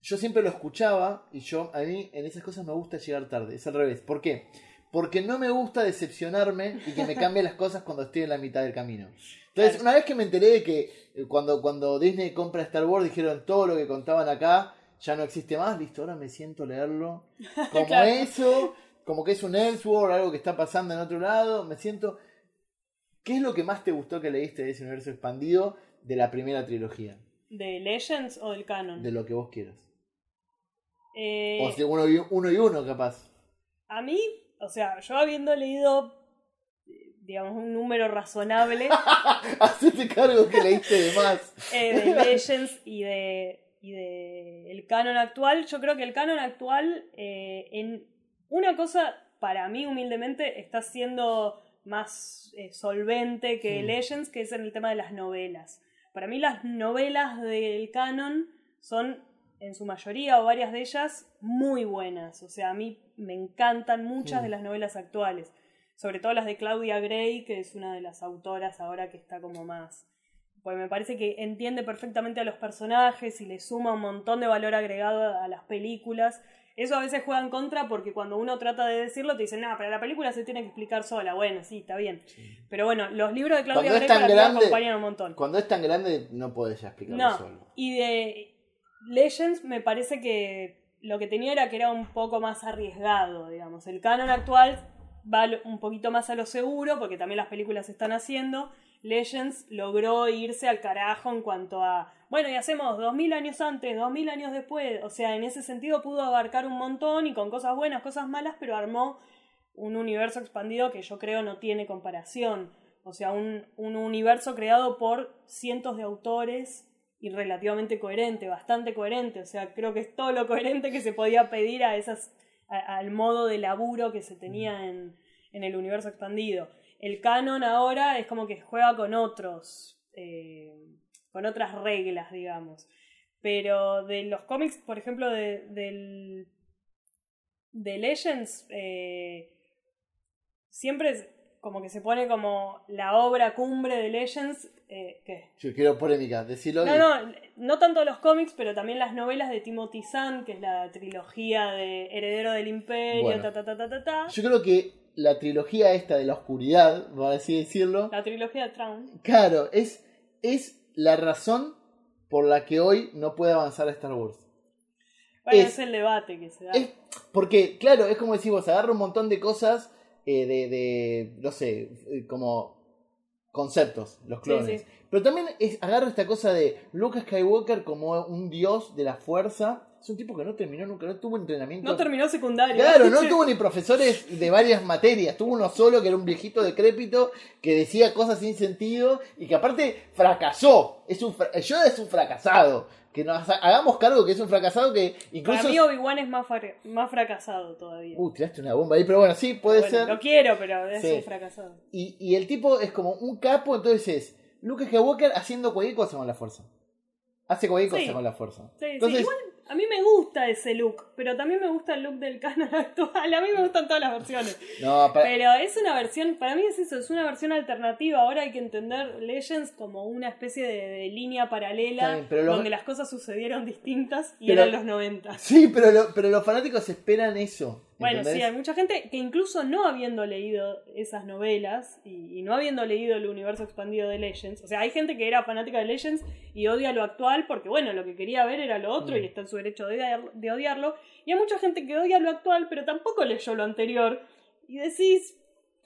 S1: yo siempre lo escuchaba y yo a mí en esas cosas me gusta llegar tarde, es al revés. ¿Por qué? Porque no me gusta decepcionarme y que me cambien las cosas cuando estoy en la mitad del camino. Entonces, una vez que me enteré de que eh, cuando, cuando Disney compra Star Wars dijeron todo lo que contaban acá ya no existe más, listo, ahora me siento leerlo como
S3: Claro.
S1: eso, como que es un Elseworld, algo que está pasando en otro lado, me siento... ¿Qué es lo que más te gustó que leíste de ese universo expandido de la primera trilogía?
S3: ¿De Legends o del canon?
S1: De lo que vos quieras.
S3: Eh,
S1: O si uno y uno, y uno capaz.
S3: A mí, o sea, yo habiendo leído, digamos, un número razonable
S1: Hacete cargo que leíste de más.
S3: eh, de Legends y de, y de el canon actual, yo creo que el canon actual, eh, en una cosa para mí humildemente está siendo más eh, solvente que. Legends, que es en el tema de las novelas. Para mí las novelas del canon son, en su mayoría o varias de ellas, muy buenas. O sea, a mí me encantan muchas de las novelas actuales. Sobre todo las de Claudia Gray, que es una de las autoras ahora que está como más... Pues me parece que entiende perfectamente a los personajes y le suma un montón de valor agregado a las películas. Eso a veces juega en contra porque cuando uno trata de decirlo te dicen, no, pero la película se tiene que explicar sola. Bueno, sí, está bien. Pero bueno, los libros de Claudia Gray acompañan un montón.
S1: Cuando es tan grande no podés ya explicarlo
S3: No,
S1: solo.
S3: y de Legends me parece que lo que tenía era que era un poco más arriesgado, digamos. El canon actual va un poquito más a lo seguro, porque también las películas se están haciendo. Legends logró irse al carajo en cuanto a, bueno, y hacemos 2000 años antes, 2000 años después. O sea, en ese sentido pudo abarcar un montón y con cosas buenas, cosas malas, pero armó un universo expandido que yo creo no tiene comparación. O sea, un, un universo creado por cientos de autores y relativamente coherente, bastante coherente. O sea, creo que es todo lo coherente que se podía pedir a esas, a- al modo de laburo que se tenía en, en el universo expandido. El canon ahora es como que juega con otros, eh, con otras reglas, digamos. Pero de los cómics, por ejemplo, de, del, de Legends, eh, siempre como que se pone como la obra cumbre de Legends. Eh, ¿qué?
S1: Yo quiero polémica, decirlo.
S3: No, no, no tanto los cómics, pero también las novelas de Timothy Zahn, que es la trilogía de Heredero del Imperio,
S1: Bueno.
S3: ta, ta, ta, ta, ta, ta.
S1: Yo creo que la trilogía esta de la oscuridad, por así decirlo,
S3: La trilogía de Traum.
S1: claro, es, es la razón por la que hoy no puede avanzar Star Wars.
S3: Bueno,
S1: Es-
S3: es, el debate que se da.
S1: Es porque, claro, es como decir vos, agarra un montón de cosas eh, de, de, no sé, eh, como conceptos, los
S3: Sí,
S1: clones.
S3: sí.
S1: Pero también es, agarra esta cosa de Luke Skywalker como un dios de la fuerza. Es un tipo que no terminó nunca, no tuvo entrenamiento.
S3: No terminó secundario.
S1: Claro, no tuvo ni profesores de varias materias, tuvo uno solo que era un viejito decrépito que decía cosas sin sentido y que aparte fracasó. Es un fra- Yoda es un fracasado. Que nos ha- hagamos cargo que es un fracasado que incluso.
S3: Para mí Obi-Wan es más, fra- más fracasado todavía.
S1: Uh, tiraste una bomba ahí, pero bueno, sí, puede
S3: Bueno,
S1: ser.
S3: Lo quiero, pero es
S1: Sí.
S3: un fracasado.
S1: Y, y el tipo es como un capo, entonces es Luke Skywalker haciendo cualquier cosa con la fuerza. Hace cualquier
S3: Sí.
S1: cosa con la fuerza.
S3: Sí, sí.
S1: Entonces,
S3: Igual a mí me gusta ese look, pero también me gusta el look del canon actual. A mí me gustan todas las versiones.
S1: no, para-
S3: Pero es una versión, para mí es eso, es una versión alternativa. Ahora hay que entender Legends como una especie de, de línea paralela
S1: bien, pero lo-
S3: donde las cosas sucedieron distintas y
S1: Pero-
S3: eran los 90.
S1: Sí, pero, lo- pero los fanáticos esperan eso.
S3: Bueno,
S1: ¿entendés?
S3: sí, hay mucha gente que incluso no habiendo leído esas novelas y, y no habiendo leído el universo expandido de Legends, o sea, hay gente que era fanática de Legends y odia lo actual porque, bueno, lo que quería ver era lo otro
S1: Mm.
S3: y está en su derecho de, de odiarlo. Y hay mucha gente que odia lo actual pero tampoco leyó lo anterior. Y decís...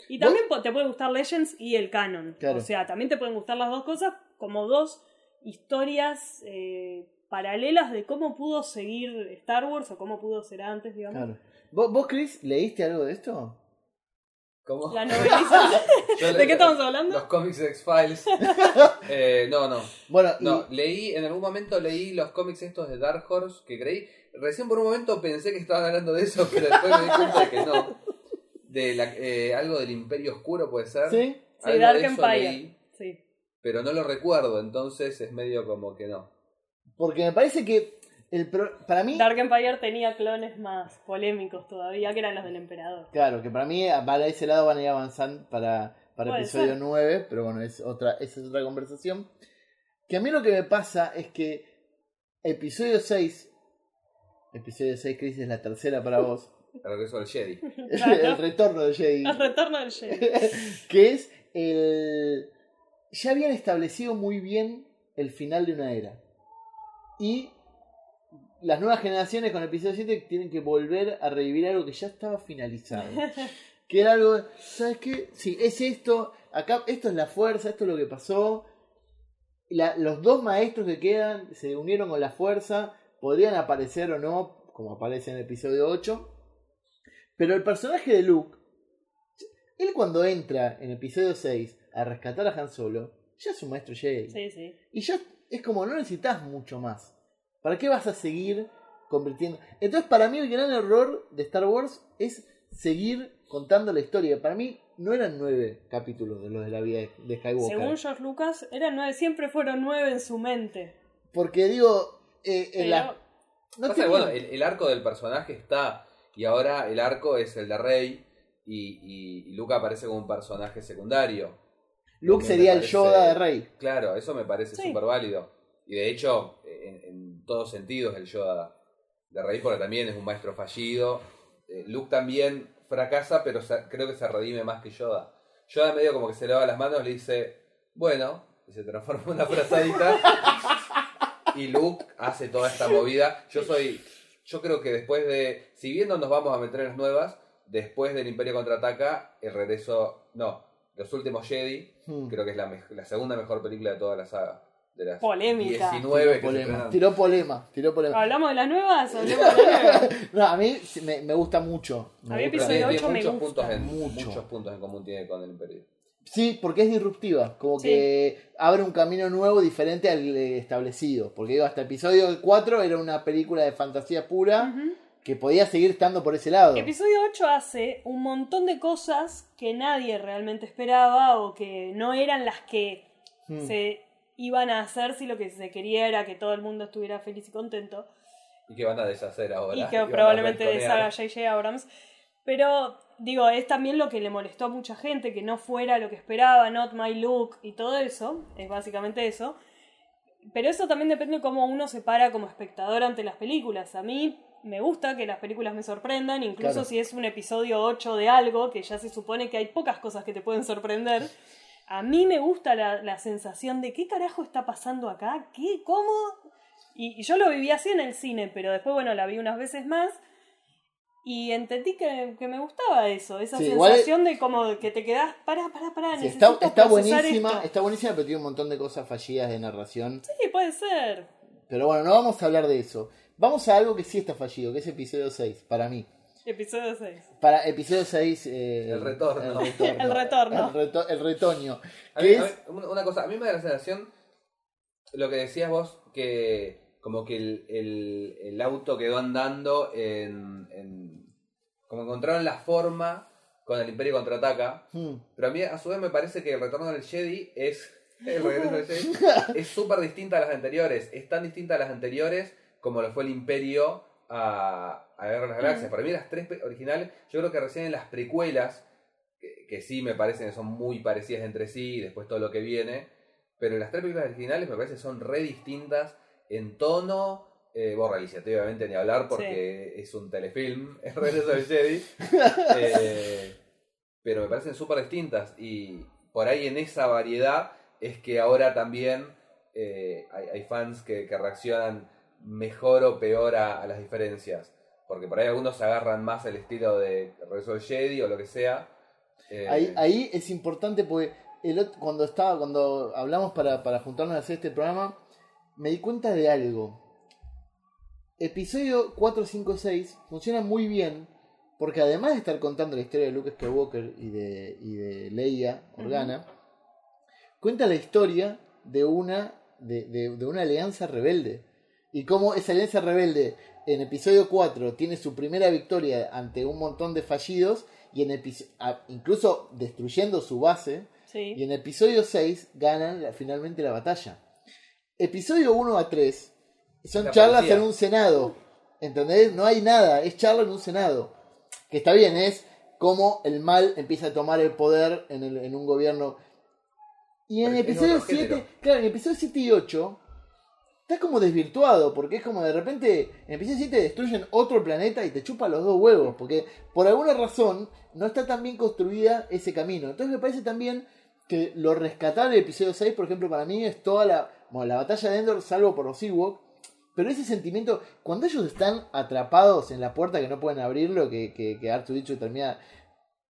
S3: Y también te puede gustar Legends y el canon.
S1: Claro.
S3: O sea, también te pueden gustar las dos cosas como dos historias eh, paralelas de cómo pudo seguir Star Wars o cómo pudo ser antes, digamos.
S1: Claro. ¿Vos, vos, Chris, leíste algo de esto?
S2: ¿Cómo?
S3: La noveliza.
S2: Yo
S3: ¿De qué estamos hablando?
S2: Los cómics X-Files. Eh, no, no.
S1: Bueno, y-
S2: No, leí, en algún momento leí los cómics estos de Dark Horse que creí. Recién por un momento pensé que estaban hablando de eso, pero después me di cuenta de que no. De la, eh, algo del Imperio Oscuro puede ser.
S1: ¿sí?
S3: Sí,
S2: Algo
S3: Dark
S2: de eso
S3: Empire.
S2: leí,
S3: Sí.
S2: pero no lo recuerdo, entonces es medio como que no.
S1: Porque me parece que el pro- para mí,
S3: Dark Empire tenía clones más polémicos todavía, que eran los del emperador.
S1: claro, que para mí para ese lado van a ir avanzando para, para
S3: Puede
S1: episodio
S3: ser.
S1: 9, pero bueno, es otra, esa es otra conversación. Que a mí lo que me pasa es que episodio 6, episodio 6, Chris, es la tercera para vos,
S2: El regreso al Jedi.
S1: el retorno de Jedi.
S3: El retorno del Jedi.
S1: que es el... Ya habían establecido muy bien el final de una era. Y las nuevas generaciones con el episodio 7 tienen que volver a revivir algo que ya estaba finalizado. que era algo, ¿sabes qué? Sí, es esto, acá esto es la fuerza, esto es lo que pasó. La- los dos maestros que quedan se unieron con la fuerza, podrían aparecer o no, como aparece en el episodio 8. Pero el personaje de Luke, él cuando entra en episodio 6 a rescatar a Han Solo, ya es un maestro Jedi.
S3: Sí, sí.
S1: Y ya es como no necesitas mucho más. ¿Para qué vas a seguir convirtiendo? Entonces, para mí, el gran error de Star Wars es seguir contando la historia. Para mí no eran nueve capítulos de los de la vida de- Skywalker.
S3: Según George Lucas, eran nueve, siempre fueron nueve en su mente.
S1: Porque digo, eh, en
S3: Pero-
S1: la- no
S2: Pasa que,
S1: tenía-
S2: bueno, el, el arco del personaje está. Y ahora el arco es el de Rey. Y, y, y Luke aparece como un personaje secundario.
S1: Luke sería el Yoda de Rey.
S2: Claro, eso me parece
S3: Sí.
S2: súper válido. Y de hecho, en, en todos sentidos, el Yoda de Rey, porque también es un maestro fallido. Eh, Luke también fracasa, pero creo que se redime más que Yoda. Yoda medio como que se lava las manos, le dice, bueno, y se transforma en una frazadita. y Luke hace toda esta movida. Yo soy, yo creo que después de, si bien no nos vamos a meter en las nuevas, después del Imperio Contraataca, el regreso, no, los últimos Jedi,
S1: Hmm.
S2: creo que es la segunda mejor película de toda la saga. De las
S3: Polémica.
S2: 19
S1: Tiró polema, tiró polema, tiró polema.
S3: ¿Hablamos de las nuevas? ¿Hablamos de las nuevas?
S1: No, a mí me, me gusta mucho. Me
S3: A mí
S1: gusta.
S3: episodio
S2: Tiene- tiene
S3: 8 me
S2: muchos
S3: gusta.
S2: puntos en,
S1: Mucho.
S2: muchos puntos en común tiene con el Imperio.
S1: Sí, porque es disruptiva, como
S3: Sí.
S1: que abre un camino nuevo diferente al eh, establecido. Porque digo, hasta episodio 4 era una película de fantasía pura que podía seguir estando por ese lado.
S3: Episodio 8 hace un montón de cosas que nadie realmente esperaba o que no eran las que
S1: Hmm.
S3: se iban a hacer si lo que se quería era que todo el mundo estuviera feliz y contento.
S2: Y que van a deshacer ahora.
S3: y que probablemente deshaga J.J. Abrams. Pero, digo, es también lo que le molestó a mucha gente, que no fuera lo que esperaba, not my look y todo eso. Es básicamente eso. Pero eso también depende de cómo uno se para como espectador ante las películas. A mí me gusta que las películas me sorprendan, incluso
S1: Claro.
S3: si es un episodio 8 de algo, que ya se supone que hay pocas cosas que te pueden sorprender. A mí me gusta la, la sensación de qué carajo está pasando acá, qué, cómo. Y, y yo lo viví así en el cine, pero después, bueno, la vi unas veces más y entendí que, que me gustaba eso, esa
S1: Sí,
S3: sensación de como que te quedás, pará, pará, pará,
S1: Sí,
S3: necesito
S1: está, está buenísima,
S3: esto".
S1: está buenísima, pero tiene un montón de cosas fallidas de narración.
S3: Sí, puede ser.
S1: Pero bueno, no vamos a hablar de eso. Vamos a algo que sí está fallido, que es episodio 6, para mí.
S3: Episodio 6.
S1: Para episodio 6... eh,
S2: El retorno.
S1: El retorno.
S3: El retorno.
S1: El, reto- el retoño.
S2: A
S1: que
S2: mí-
S1: es-
S2: a mí- una una cosa, a mí me da la sensación, lo que decías vos, que como que el, el- el auto quedó andando en, en- Como encontraron la forma con el Imperio Contraataca,
S1: Hmm.
S2: pero a mí a su vez me parece que el retorno del Jedi es... El regreso del Jedi es súper distinta a las anteriores, es tan distinta a las anteriores como lo fue el Imperio a, a Guerra de las Galaxias. Para mí las tres originales, yo creo que recién en las precuelas, que, que sí me parecen que son muy parecidas entre sí y después todo lo que viene, pero las tres películas originales me parece que son re distintas en tono, eh, borra Alicia, obviamente ni hablar porque es un telefilm, el regreso del Jedi, eh, pero me parecen súper distintas y por ahí en esa variedad es que ahora también eh, hay, hay fans que, que reaccionan mejor o peor a, a las diferencias. Porque por ahí algunos agarran más el estilo de del Jedi o lo que sea. Eh,
S1: Ahí, ahí es importante porque el cuando estaba, cuando hablamos para, para juntarnos a hacer este programa, me di cuenta de algo. Episodio 4, 5, 6 funciona muy bien porque además de estar contando la historia de Luke Skywalker y de, y de Leia Organa, cuenta la historia de una, de, de- de una alianza rebelde. Y cómo esa alianza rebelde en episodio 4 tiene su primera victoria ante un montón de fallidos y en incluso destruyendo su base.
S3: Sí.
S1: Y en episodio 6 ganan la- finalmente la batalla. Episodio 1 a 3 son
S2: La
S1: charlas
S2: policía.
S1: en un senado. ¿Entendés? No hay nada, es charla en un senado. Que está bien, es como el mal empieza a tomar el poder en, el- en un gobierno. Y en
S2: Pero
S1: episodio
S2: otro
S1: 7,
S2: género.
S1: claro, en episodio 7 y 8 está como desvirtuado, porque es como de repente en episodio 7 destruyen otro planeta y te chupa los dos huevos, porque por alguna razón no está tan bien construida ese camino. Entonces me parece también que lo rescatable de episodio 6, por ejemplo, para mí es toda la, bueno, la batalla de Endor, salvo por los Ewok, pero ese sentimiento, cuando ellos están atrapados en la puerta que no pueden abrirlo, que, que, que dicho termina,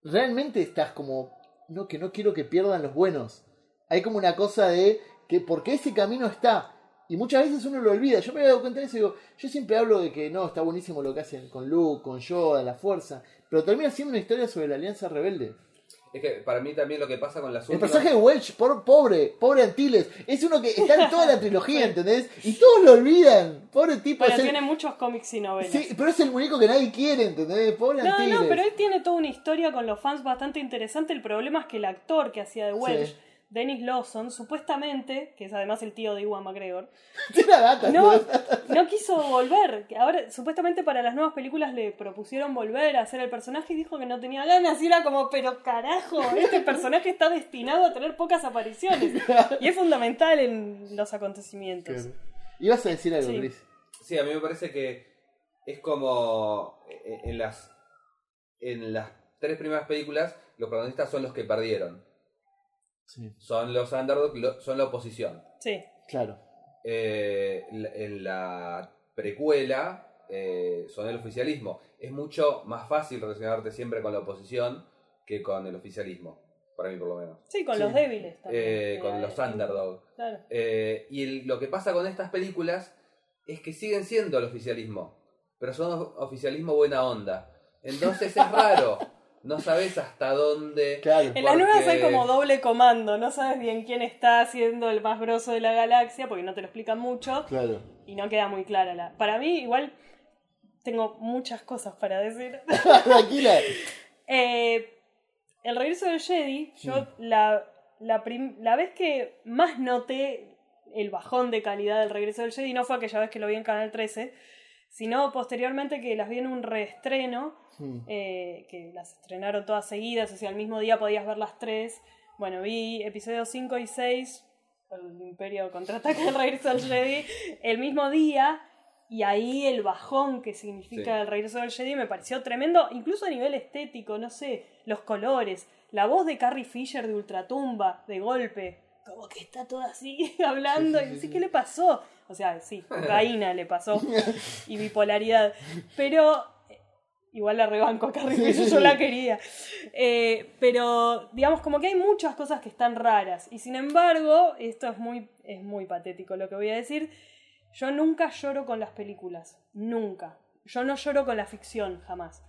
S1: realmente estás como, no, que no quiero que pierdan los buenos. Hay como una cosa de que porque ese camino está. Y muchas veces uno lo olvida. Yo me he dado cuenta de eso y digo, yo siempre hablo de que no, está buenísimo lo que hacen con Luke, con Yoda, la fuerza. Pero termina siendo una historia sobre la alianza rebelde.
S2: Es que para mí también lo que pasa con las
S1: El
S2: últimas...
S1: personaje de Welch, por, pobre, pobre Antilles, es uno que está en toda la trilogía, ¿entendés? Y todos lo olvidan. Pobre tipo.
S3: Bueno,
S1: es el-
S3: tiene muchos cómics y novelas.
S1: Sí, pero es el muñeco que nadie quiere, ¿entendés? Pobre
S3: No,
S1: Antilles.
S3: no, pero él tiene toda una historia con los fans bastante interesante. El problema es que el actor que hacía de Welch,
S1: Sí.
S3: Dennis Lawson, supuestamente, que es además el tío de Iwan McGregor, no, no quiso volver. Ahora, supuestamente para las nuevas películas le propusieron volver a hacer el personaje y dijo que no tenía ganas. Y era como, pero carajo, este personaje está destinado a tener pocas apariciones. Y es fundamental en los acontecimientos.
S1: Claro. Ibas a decir algo,
S3: Sí.
S1: Chris.
S2: Sí, a mí me parece que es como eh, en las en las tres primeras películas los protagonistas son los que perdieron,
S1: Sí,
S2: son los underdogs, lo- son la oposición.
S3: Sí.
S1: claro.
S2: Eh, en la precuela eh, son el oficialismo. Es mucho más fácil relacionarte siempre con la oposición que con el oficialismo, para mí por lo menos.
S3: Sí, con
S1: Sí.
S3: los débiles también.
S2: Eh, con los underdogs.
S3: Claro.
S2: Eh, y el- lo que pasa con estas películas es que siguen siendo el oficialismo, pero son oficialismo buena onda. Entonces es raro, no sabes hasta dónde...
S1: Claro.
S3: En las nuevas hay como doble comando, no sabes bien quién está siendo el más grosso de la galaxia, porque no te lo explican mucho
S1: Claro.
S3: y no queda muy clara la. Para mí, igual tengo muchas cosas para decir.
S1: Tranquila.
S3: Eh, el regreso del Jedi, yo la, la, prim- la vez que más noté el bajón de calidad del regreso del Jedi no fue aquella vez que lo vi en Canal 13, sino posteriormente que las vi en un reestreno
S1: Hmm.
S3: eh, que las estrenaron todas seguidas, o sea, al mismo día podías ver las tres. Bueno, vi episodios 5 y 6, el Imperio contraataca el regreso del Jedi, el mismo día, y ahí el bajón que significa
S2: Sí.
S3: el regreso del Jedi me pareció tremendo, incluso a nivel estético, no sé, los colores, la voz de Carrie Fisher de Ultratumba, de golpe, como que está toda así hablando,
S1: Sí, sí,
S3: y. ¿qué le pasó? O sea, sí, cocaína le pasó, y bipolaridad, pero igual la rebanco a Carrie Fisher,
S1: sí,
S3: yo
S1: sí.
S3: la quería. Eh, pero, digamos, como que hay muchas cosas que están raras. Y sin embargo, esto es muy, es muy patético lo que voy a decir. Yo nunca lloro con las películas. Nunca. Yo no lloro con la ficción, jamás.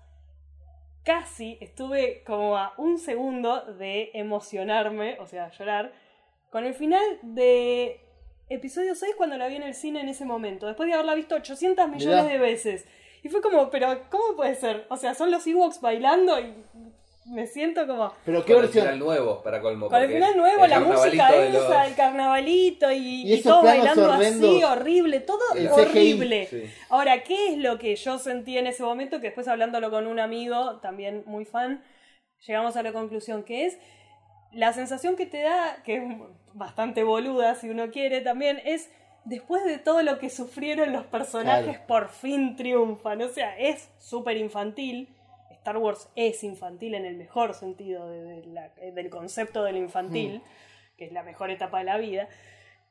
S3: Casi estuve como a un segundo de emocionarme, o sea, llorar, con el final de episodio 6 cuando la vi en el cine en ese momento, después de haberla visto 800 millones de veces. Y fue como, pero ¿cómo puede ser? O sea, son los Ewoks bailando y me siento como...
S1: Pero qué
S2: Con el
S1: versión.
S2: final nuevo, para colmo.
S3: Con el final nuevo,
S2: el
S3: la música esa,
S2: los-
S3: el carnavalito y,
S1: planos
S3: bailando así, horrible, todo
S2: El
S3: horrible.
S2: Sí.
S3: Ahora, ¿qué es lo que yo sentí en ese momento? Que después hablándolo con un amigo, también muy fan, llegamos a la conclusión que es la sensación que te da, que es bastante boluda si uno quiere también, es después de todo lo que sufrieron los personajes,
S1: Claro.
S3: por fin triunfan. O sea, es súper infantil. Star Wars es infantil en el mejor sentido de- de la- del concepto del infantil, que es la mejor etapa de la vida.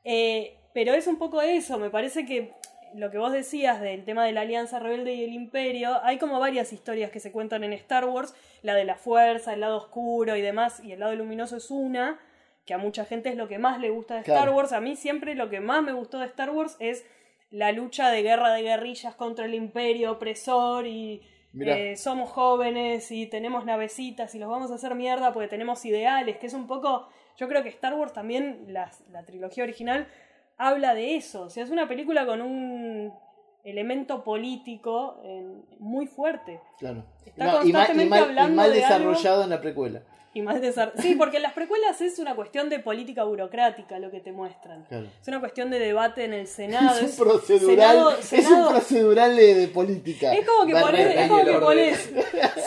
S3: Eh, pero es un poco eso, me parece que lo que vos decías del tema de la Alianza Rebelde y el Imperio, hay como varias historias que se cuentan en Star Wars, la de la fuerza, el lado oscuro y demás, y el lado luminoso es una, que a mucha gente es lo que más le gusta de Star
S1: Claro.
S3: Wars, a mí siempre lo que más me gustó de Star Wars es la lucha de guerra de guerrillas contra el imperio opresor y eh, somos jóvenes y tenemos navecitas y los vamos a hacer mierda porque tenemos ideales, que es un poco, yo creo que Star Wars también, la, la trilogía original, habla de eso, o sea, es una película con un elemento político eh, muy fuerte
S1: Claro.
S3: Está
S1: No, y, mal, y
S3: constantemente
S1: mal- y
S3: hablando
S1: mal
S3: de algo-
S1: desarrollado en la precuela.
S3: y desar- Sí, porque en las precuelas es una cuestión de política burocrática lo que te muestran.
S1: Claro.
S3: Es una cuestión de debate en el Senado.
S1: Es un procedural,
S3: Senado-
S1: es un procedural de, de política.
S3: Es como que pones,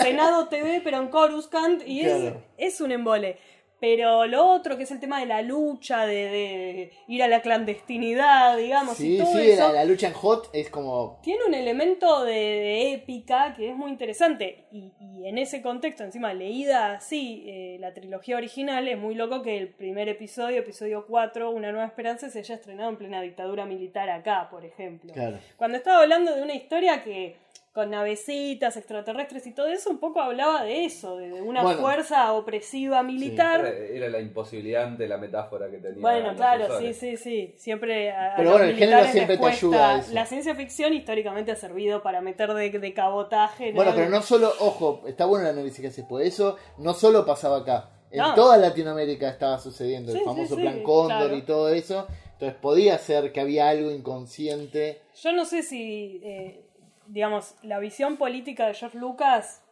S3: Senado TV, pero en Coruscant, y es, es un embole. Pero lo otro, que es el tema de la lucha, de, de ir a la clandestinidad, digamos, y
S1: Sí,
S3: todo
S1: sí,
S3: eso,
S1: la, la lucha en Hot es como...
S3: tiene un elemento de, de épica que es muy interesante. Y, y en ese contexto, encima, leída así, eh, la trilogía original, es muy loco que el primer episodio, episodio 4, Una Nueva Esperanza, se haya estrenado en plena dictadura militar acá, por ejemplo.
S1: Claro.
S3: Cuando estaba hablando de una historia que con navecitas extraterrestres y todo eso, un poco hablaba de eso, de, de una
S1: Bueno.
S3: fuerza opresiva militar.
S2: Era, era la imposibilidad ante la metáfora que tenía.
S3: Bueno, claro, sí, sí, sí. Siempre a,
S1: Pero bueno, el género siempre te ayuda
S3: cuesta-
S1: a eso.
S3: La ciencia ficción históricamente ha servido para meter de, de cabotaje.
S1: Bueno, pero no solo, ojo, está bueno el análisis que haces, por eso no solo pasaba acá. En
S3: No.
S1: toda Latinoamérica estaba sucediendo
S3: Sí,
S1: el famoso
S3: sí,
S1: plan Cóndor
S3: claro.
S1: y todo eso. Entonces podía ser que había algo inconsciente.
S3: Yo no sé si, eh, digamos, la visión política de George Lucas,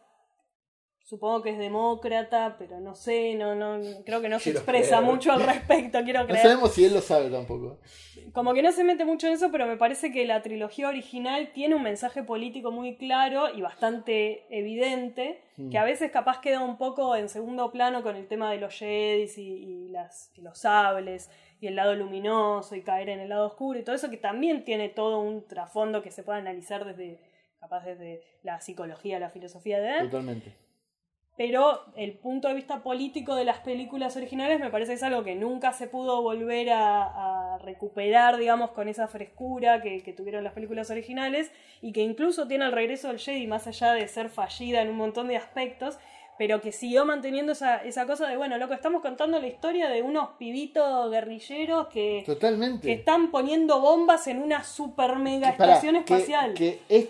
S3: supongo que es demócrata, pero no sé, no, no, creo que no se
S2: Quiero
S3: expresa
S2: creer.
S3: mucho al respecto, quiero
S1: No
S3: creer.
S1: sabemos si él lo sabe tampoco.
S3: Como que no se mete mucho en eso, pero me parece que la trilogía original tiene un mensaje político muy claro y bastante evidente,
S1: Mm.
S3: que a veces capaz queda un poco en segundo plano con el tema de los jedis y, y las, y los sables y el lado luminoso y caer en el lado oscuro y todo eso que también tiene todo un trasfondo que se puede analizar desde capaz desde la psicología, la filosofía de él.
S1: Totalmente.
S3: Pero el punto de vista político de las películas originales me parece que es algo que nunca se pudo volver a, a recuperar, digamos, con esa frescura que, que tuvieron las películas originales y que incluso tiene el regreso del Jedi, más allá de ser fallida en un montón de aspectos, pero que siguió manteniendo esa, esa cosa de, bueno, loco, estamos contando la historia de unos pibitos guerrilleros que,
S1: Totalmente.
S3: que están poniendo bombas en una super mega estación
S1: que-
S3: espacial.
S1: Que, es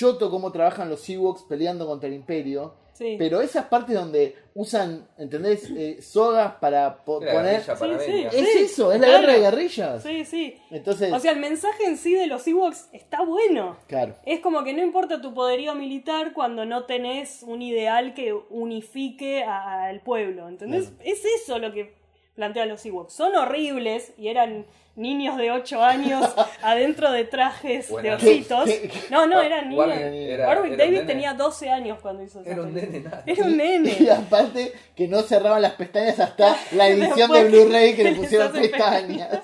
S1: choto cómo trabajan los Ewoks peleando contra el Imperio.
S3: Sí.
S1: Pero esas partes donde usan, ¿entendés? Eh, sogas para po-
S2: Era
S1: poner...
S3: Sí, sí.
S1: Es eso, es la
S3: claro.
S1: guerra de guerrillas.
S3: Sí, sí.
S1: Entonces,
S3: O sea, el mensaje en sí de los Ewoks está bueno.
S1: claro.
S3: Es como que no importa tu poderío militar cuando no tenés un ideal que unifique al pueblo. ¿Entendés?
S1: Claro.
S3: Es eso lo que plantean los Ewoks. Son horribles y eran niños de 8 años adentro de trajes de ositos.
S1: ¿Qué- qué-
S3: No, no, eran niños.
S2: Era-
S3: Warwick
S2: era
S3: Davis tenía 12 años cuando hizo esa
S2: Era un nene nada.
S3: Era un
S1: Y
S3: nene.
S1: aparte que no cerraban las pestañas hasta la edición de Blu-ray que le pusieron pestañas.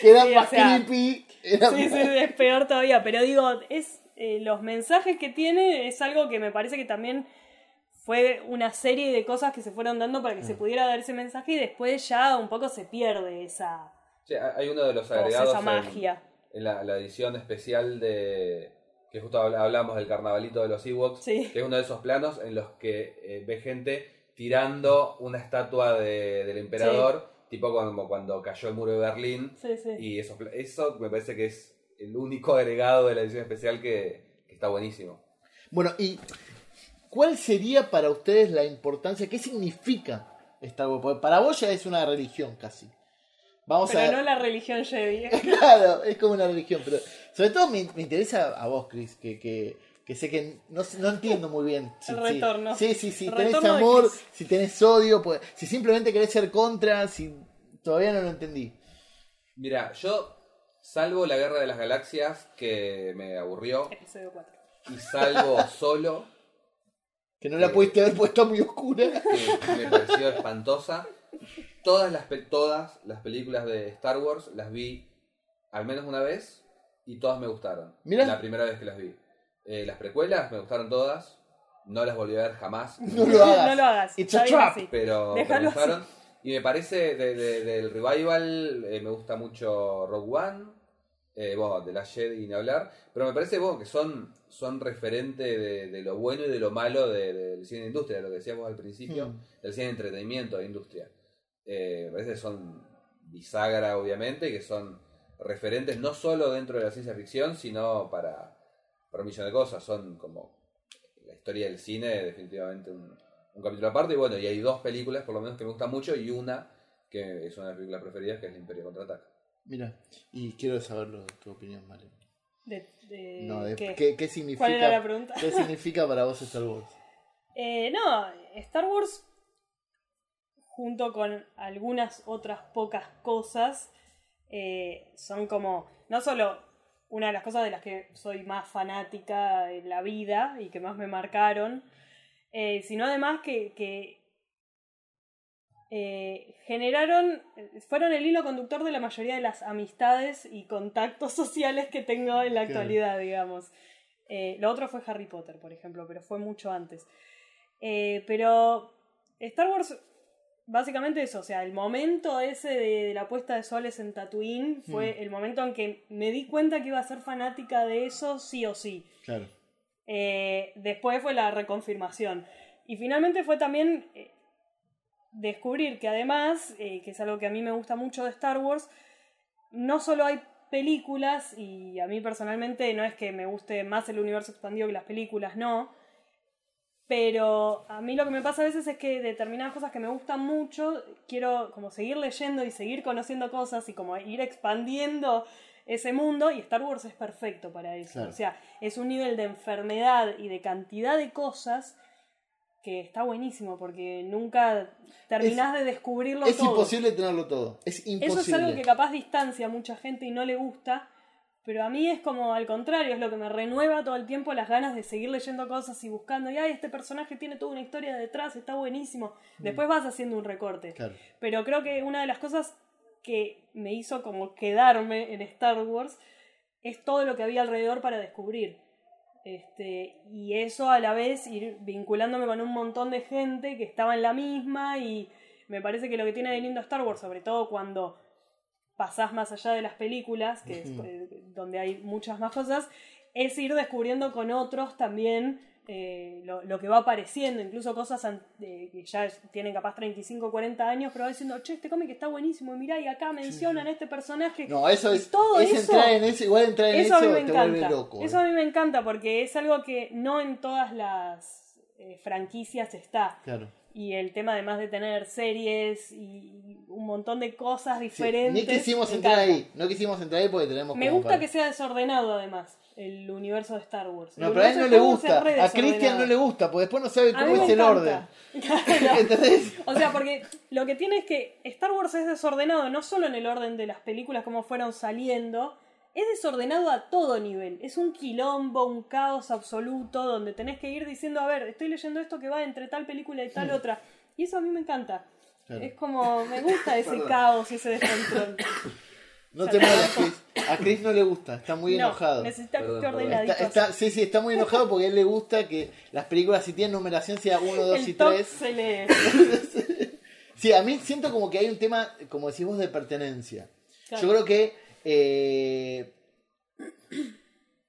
S1: que era
S3: Sí, o
S1: más
S3: sea,
S1: creepy. Era
S3: Sí, sí, es peor todavía, pero digo, es eh, los mensajes que tiene es algo que me parece que también fue una serie de cosas que se fueron dando para que
S1: Mm.
S3: se pudiera dar ese mensaje y después ya un poco se pierde esa,
S2: Sí, hay uno de los agregados
S3: esa
S2: en-
S3: magia.
S2: en la, la edición especial de que justo habl- hablamos del carnavalito de los Ewoks,
S3: Sí.
S2: que es uno de esos planos en los que eh, ve gente tirando una estatua de- del emperador, tipo como cuando cayó el muro de Berlín,
S3: Sí, sí.
S2: y eso, eso me parece que es el único agregado de la edición especial que, que está buenísimo.
S1: Bueno, ¿y cuál sería para ustedes la importancia? ¿Qué significa Star Wars? Porque para vos ya es una religión casi. Vamos
S3: pero
S1: a
S3: no la religión Jedi.
S1: Claro, es como una religión, pero sobre todo me, me interesa a vos, Chris, que, que, que sé que no, no entiendo muy bien. Si,
S3: El
S1: si-
S3: retorno.
S1: Sí, sí, sí,
S3: El
S1: tenés amor, si tenés odio, pues, si simplemente querés ser contra, si todavía no lo entendí.
S2: Mira, yo, salvo la Guerra de las Galaxias, que me aburrió,
S3: Episodio 4.
S2: y salvo solo,
S1: Que no la
S2: Sí.
S1: pudiste haber puesto muy oscura.
S2: que me pareció espantosa. Todas las, pe- todas las películas de Star Wars las vi al menos una vez y todas me gustaron.
S1: Mirá.
S2: La primera vez que las vi. Eh, las precuelas me gustaron todas. No las volví a ver jamás.
S1: No lo hagas.
S3: No lo hagas.
S1: It's
S3: está
S1: a
S3: bien
S1: trap.
S3: así.
S2: Pero, pero
S3: Déjalo
S2: me gustaron. Y me parece de- de- del revival, eh, me gusta mucho Rogue One. Eh, bueno, de la Jedi ni hablar. Pero me parece bueno, que son, son referente de, de lo bueno y de lo malo de- del cine de industria, lo que decíamos al principio,
S1: Mm.
S2: del cine de entretenimiento de industria. Eh, me parece que son bisagra, obviamente, que son referentes no solo dentro de la ciencia ficción, sino para, para un millón de cosas. Son como la historia del cine, definitivamente un, un capítulo aparte. Y bueno, y hay dos películas, por lo menos, que me gustan mucho, y una que es una de las películas preferidas, que es El Imperio Contraataca.
S1: Mira, y quiero saber tu opinión, Vale.
S3: De- de-
S1: No, de-
S3: ¿qué?
S1: ¿qué, qué significa,
S3: ¿Cuál era la pregunta?
S1: ¿Qué significa para vos Star Wars?
S3: Eh, no, Star Wars, junto con algunas otras pocas cosas, eh, son como, no solo una de las cosas de las que soy más fanática en la vida y que más me marcaron, eh, sino además que, que eh, generaron, fueron el hilo conductor de la mayoría de las amistades y contactos sociales que tengo en la
S1: Claro.
S3: actualidad, digamos. Eh, lo otro fue Harry Potter, por ejemplo, pero fue mucho antes. Eh, pero Star Wars, básicamente eso, o sea, el momento ese de, de la puesta de soles en Tatooine fue
S1: Hmm.
S3: el momento en que me di cuenta que iba a ser fanática de eso sí o sí.
S1: Claro.
S3: Eh, después fue la reconfirmación. Y finalmente fue también eh, descubrir que además, eh, que es algo que a mí me gusta mucho de Star Wars, no solo hay películas, y a mí personalmente no es que me guste más el universo expandido que las películas, no, pero a mí lo que me pasa a veces es que determinadas cosas que me gustan mucho, quiero como seguir leyendo y seguir conociendo cosas y como ir expandiendo ese mundo y Star Wars es perfecto para eso.
S1: Claro.
S3: O sea, es un nivel de enfermedad y de cantidad de cosas que está buenísimo porque nunca terminás de descubrirlo
S1: Es
S3: todo.
S1: imposible tenerlo todo. Es imposible.
S3: Eso es algo que capaz distancia a mucha gente y no le gusta, pero a mí es como al contrario, es lo que me renueva todo el tiempo las ganas de seguir leyendo cosas y buscando, y ay, este personaje tiene toda una historia detrás, está buenísimo. Después vas haciendo un recorte.
S1: Mm. Claro.
S3: Pero creo que una de las cosas que me hizo como quedarme en Star Wars es todo lo que había alrededor para descubrir. Este, y eso a la vez ir vinculándome con un montón de gente que estaba en la misma y me parece que lo que tiene de lindo Star Wars, sobre todo cuando pasás más allá de las películas, que es eh, donde hay muchas más cosas, es ir descubriendo con otros también eh, lo, lo que va apareciendo, incluso cosas eh, que ya tienen capaz 35 40 años, pero va diciendo, che, este cómic está buenísimo, y mirá, y acá mencionan este personaje.
S1: No, eso
S3: Y
S1: es.
S3: todo
S1: es
S3: eso-
S1: entrar en eso, igual entrar en
S3: Eso
S1: eso,
S3: a mí me
S1: te vuelve
S3: encanta.
S1: loco.
S3: Eso
S1: eh.
S3: a mí me encanta porque es algo que no en todas las eh, franquicias está.
S1: Claro.
S3: Y el tema además de tener series y un montón de cosas
S1: Sí,
S3: diferentes.
S1: Ni quisimos entrar
S3: encanta.
S1: ahí. No quisimos entrar ahí porque tenemos
S3: Me gusta
S1: para-
S3: que sea desordenado además el universo de Star Wars.
S1: No,
S3: El
S1: pero a él no le gusta. A Christian no le gusta, porque después no sabe cómo es el orden.
S3: Claro. O sea, porque lo que tiene es que Star Wars es desordenado no solo en el orden de las películas como fueron saliendo, es desordenado a todo nivel. Es un quilombo, un caos absoluto donde tenés que ir diciendo, a ver, estoy leyendo esto que va entre tal película y tal otra. Y eso a mí me encanta.
S1: Claro.
S3: Es como, me gusta ese caos y ese descontrol.
S1: No te mueras. A Chris no le gusta, está muy
S3: no,
S1: enojado.
S3: necesita que
S2: Perdón,
S3: esté
S2: perdón.
S3: ordenadito.
S1: Está, está- sí, sí, está muy enojado porque a él le gusta que las películas si tienen numeración sea 1, 2 y
S3: el top
S1: 3.
S3: se lee.
S1: Sí, a mí siento como que hay un tema, como decimos, de pertenencia.
S3: Claro.
S1: Yo creo que eh,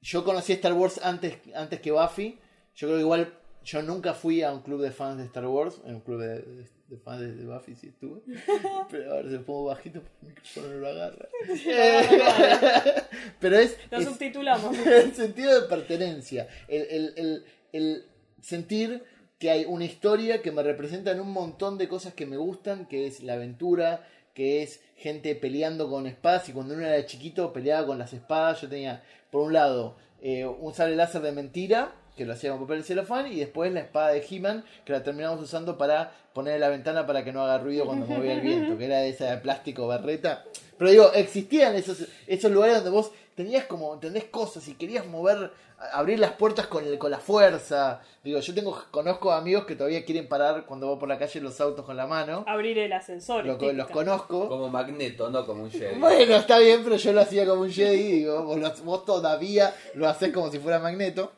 S1: yo conocí Star Wars antes, antes que Buffy. Yo creo que igual yo nunca fui a un club de fans de Star Wars, en un club de, de- de fans de, de Buffy sí estuve. Pero ahora se pongo bajito porque el micrófono no lo agarra. Pero es,
S3: Lo
S1: es-
S3: subtitulamos.
S1: el sentido de pertenencia. El, el- el- el sentir que hay una historia que me representa en un montón de cosas que me gustan, que es la aventura, que es gente peleando con espadas. Y cuando uno era chiquito peleaba con las espadas, yo tenía, por un lado, eh, un sable láser de mentira, que lo hacía con papel de celofán, y después la espada de He-Man, que la terminamos usando para poner en la ventana para que no haga ruido cuando movía el viento, que era de esa de plástico berreta. Pero digo, existían esos, esos lugares donde vos tenías como, ¿entendés? Cosas y querías mover, abrir las puertas con, el- con la fuerza. Digo, yo tengo, conozco amigos que todavía quieren parar cuando voy por la calle los autos con la mano.
S3: Abrir el ascensor.
S1: Lo- los conozco.
S2: Como Magneto, no como un Jedi.
S1: Bueno, está bien, pero yo lo hacía como un Jedi, digo, vos, lo- vos todavía lo haces como si fuera Magneto.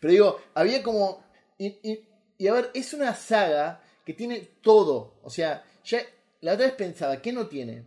S1: Pero digo, había como... Y, y- y a ver, es una saga que tiene todo. O sea, ya la otra vez pensaba, ¿qué no tiene?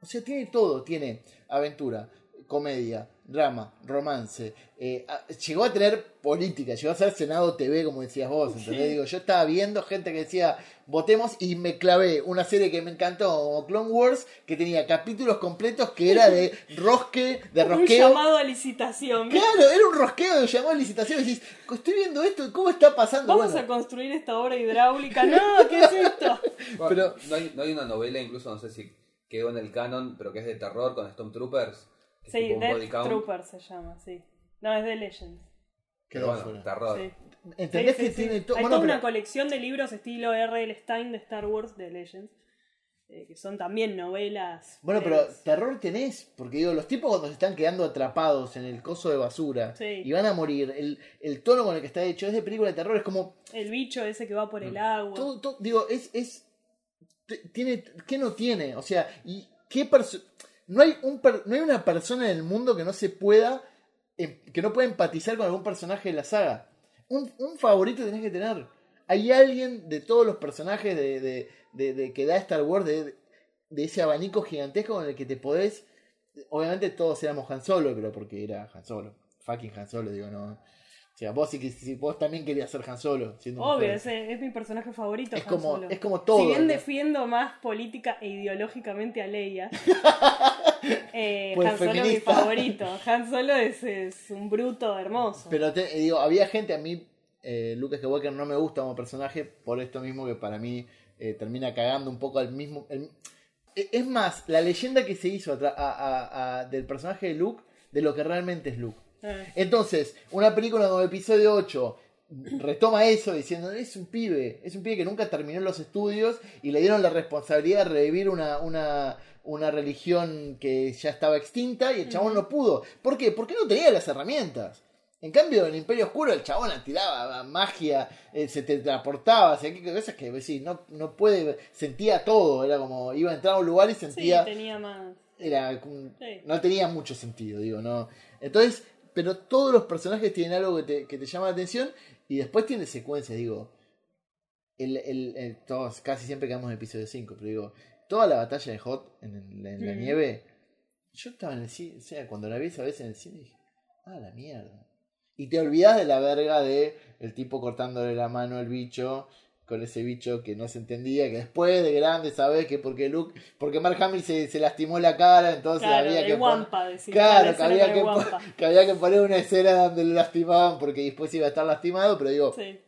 S1: O sea, tiene todo. Tiene aventura, comedia, drama, romance. eh, a- llegó a tener política, llegó a ser Senado TV, como decías vos. ¿entendés? Digo, yo estaba viendo gente que decía, votemos y me clavé una serie que me encantó, como Clone Wars, que tenía capítulos completos que era de rosque, de
S3: Un
S1: rosqueo.
S3: llamado a licitación.
S1: Claro, era un rosqueo de llamado a licitación. Y decís, estoy viendo esto, ¿cómo está pasando?
S3: Vamos
S1: Bueno,
S3: a construir esta obra hidráulica. No, ¿qué es esto?
S2: Bueno,
S1: Pero-
S2: no, hay, no hay una novela, incluso no sé si quedó en el canon, pero que es de terror con Stormtroopers. Es
S3: Sí,
S2: tipo un body
S3: Death
S2: count.
S3: Trooper se llama, sí. No, es de Legends.
S1: quedó
S2: bueno,
S1: afuera.
S2: terror.
S3: Sí.
S1: ¿Entendés
S3: Sí,
S1: que
S3: sí, sí.
S1: tiene todo?
S3: Hay
S1: Bueno,
S3: toda una colección de libros estilo R.L. Stein de Star Wars de Legends. eh, que son también novelas.
S1: Bueno, pero
S3: breves.
S1: terror tenés, porque digo, los tipos cuando se están quedando atrapados en el coso de basura
S3: Sí.
S1: y van a morir, el, el tono con el que está hecho es de película de terror, es como,
S3: El bicho ese que va por
S1: Mm.
S3: el agua.
S1: todo, todo- digo, es, es, t- tiene, ¿qué no tiene? O sea, y qué perso- no hay un no hay una persona en el mundo que no se pueda, em- que no pueda empatizar con algún personaje de la saga. Un, un favorito tenés que tener. Hay alguien de todos los personajes de, de- de- de que da Star Wars, de, de ese abanico gigantesco con el que te podés. Obviamente todos éramos Han Solo, pero porque era Han Solo. Fucking Han Solo, digo, no. O sea, vos, si, si vos también querías ser Han Solo. Siendo
S3: Obvio, es, es mi personaje favorito.
S1: Es
S3: Han
S1: como-
S3: Solo.
S1: es como todo,
S3: Si bien
S1: ¿no?
S3: defiendo más política e ideológicamente a Leia, eh,
S1: Pues
S3: Han Solo es mi favorito. Han Solo es, es un bruto hermoso.
S1: Pero te, eh, digo, había gente, a mí, eh, Luke Skywalker no me gusta como personaje por esto mismo que para mí eh, termina cagando un poco al mismo... el- e- es más, la leyenda que se hizo atra- a- a- a- del personaje de Luke de lo que realmente es Luke.
S3: Eh,
S1: Entonces, una película como episodio 8 retoma eso diciendo, es un pibe, es un pibe que nunca terminó los estudios y le dieron la responsabilidad de revivir una, una, una religión que ya estaba extinta y el chabón no pudo. ¿Por qué? Porque no tenía las herramientas. En cambio, en el Imperio Oscuro el chabón tiraba magia, eh, se teletransportaba, hacía cosas que decís, no, no puede, sentía todo, era como, iba a entrar a un lugar y
S3: sí,
S1: sentía
S3: tenía más.
S1: era
S3: Sí.
S1: no tenía mucho sentido, digo, no. Entonces, pero todos los personajes tienen algo que te, que te llama la atención y después tiene secuencias, digo. El, el, el- todos, casi siempre quedamos en el episodio 5, pero digo, toda la batalla de Hot en, la
S3: Mm.
S1: nieve, yo estaba en el cine, o sea, cuando la vi esa vez en el cine dije, ah, la mierda. Y te olvidas de la verga de el tipo cortándole la mano al bicho con ese bicho que no se entendía, que después de grande sabes que porque Luke, porque Mark Hamill se, se lastimó la cara, entonces
S3: Claro,
S1: había que
S3: guampa, decir,
S1: Claro,
S3: la
S1: que había que había que poner una escena donde lo lastimaban porque después iba a estar lastimado, pero digo,
S3: Sí.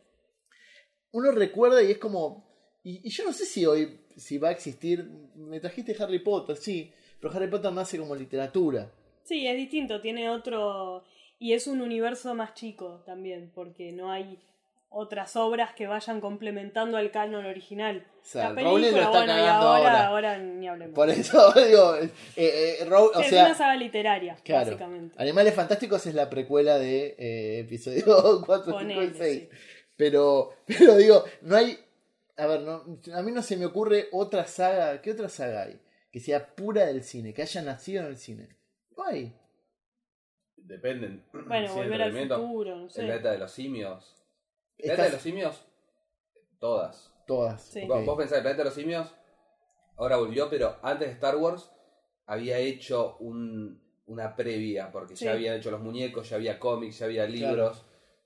S1: uno recuerda y es como. Y, y yo no sé si hoy si va a existir. Me trajiste Harry Potter, sí, pero Harry Potter nace como literatura.
S3: Sí, es distinto, tiene otro... Y es un universo más chico también, porque no hay otras obras que vayan complementando al canon original.
S1: O sea,
S3: la
S1: Rowling lo
S3: película,
S1: está
S3: bueno, y
S1: cagando
S3: ahora,
S1: ahora.
S3: ahora ni hablemos.
S1: Por eso digo, eh, eh, Row- o
S3: es
S1: sea,
S3: una saga literaria,
S1: claro.
S3: básicamente.
S1: Animales Fantásticos es la precuela de eh, episodio 4, 5 y
S3: Ponele,
S1: 6.
S3: sí.
S1: Pero, pero digo, no hay. A ver, no, a mí no se me ocurre otra saga. ¿Qué otra saga hay? Que sea pura del cine, que haya nacido en el cine. No hay.
S2: Dependen.
S3: Bueno,
S2: Sí,
S3: volver al futuro, no
S2: El
S3: sé.
S2: planeta de los simios. Planeta de los simios, todas.
S1: Todas.
S3: Sí.
S1: ok.
S2: Vos, pensás, el planeta de los simios, ahora volvió, pero antes de Star Wars había hecho un, una previa, porque
S3: Sí.
S2: ya habían hecho los muñecos, ya había cómics, ya había libros.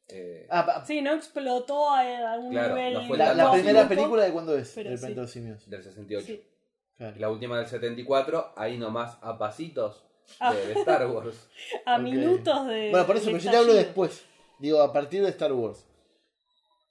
S2: eh,
S1: Ah, pa-
S3: Sí, no explotó a, a un
S2: Claro,
S3: nivel.
S2: no fue
S1: la, primera película de cuándo es?
S3: pero
S1: Del
S3: sí.
S1: planeta de los simios.
S2: del 68.
S3: Sí.
S1: Claro.
S2: Y la última del 74, ahí nomás a pasitos
S3: Ah.
S2: de, de Star Wars.
S3: A minutos de.
S1: Bueno, por eso, pero yo te hablo después. Digo, a partir de Star Wars.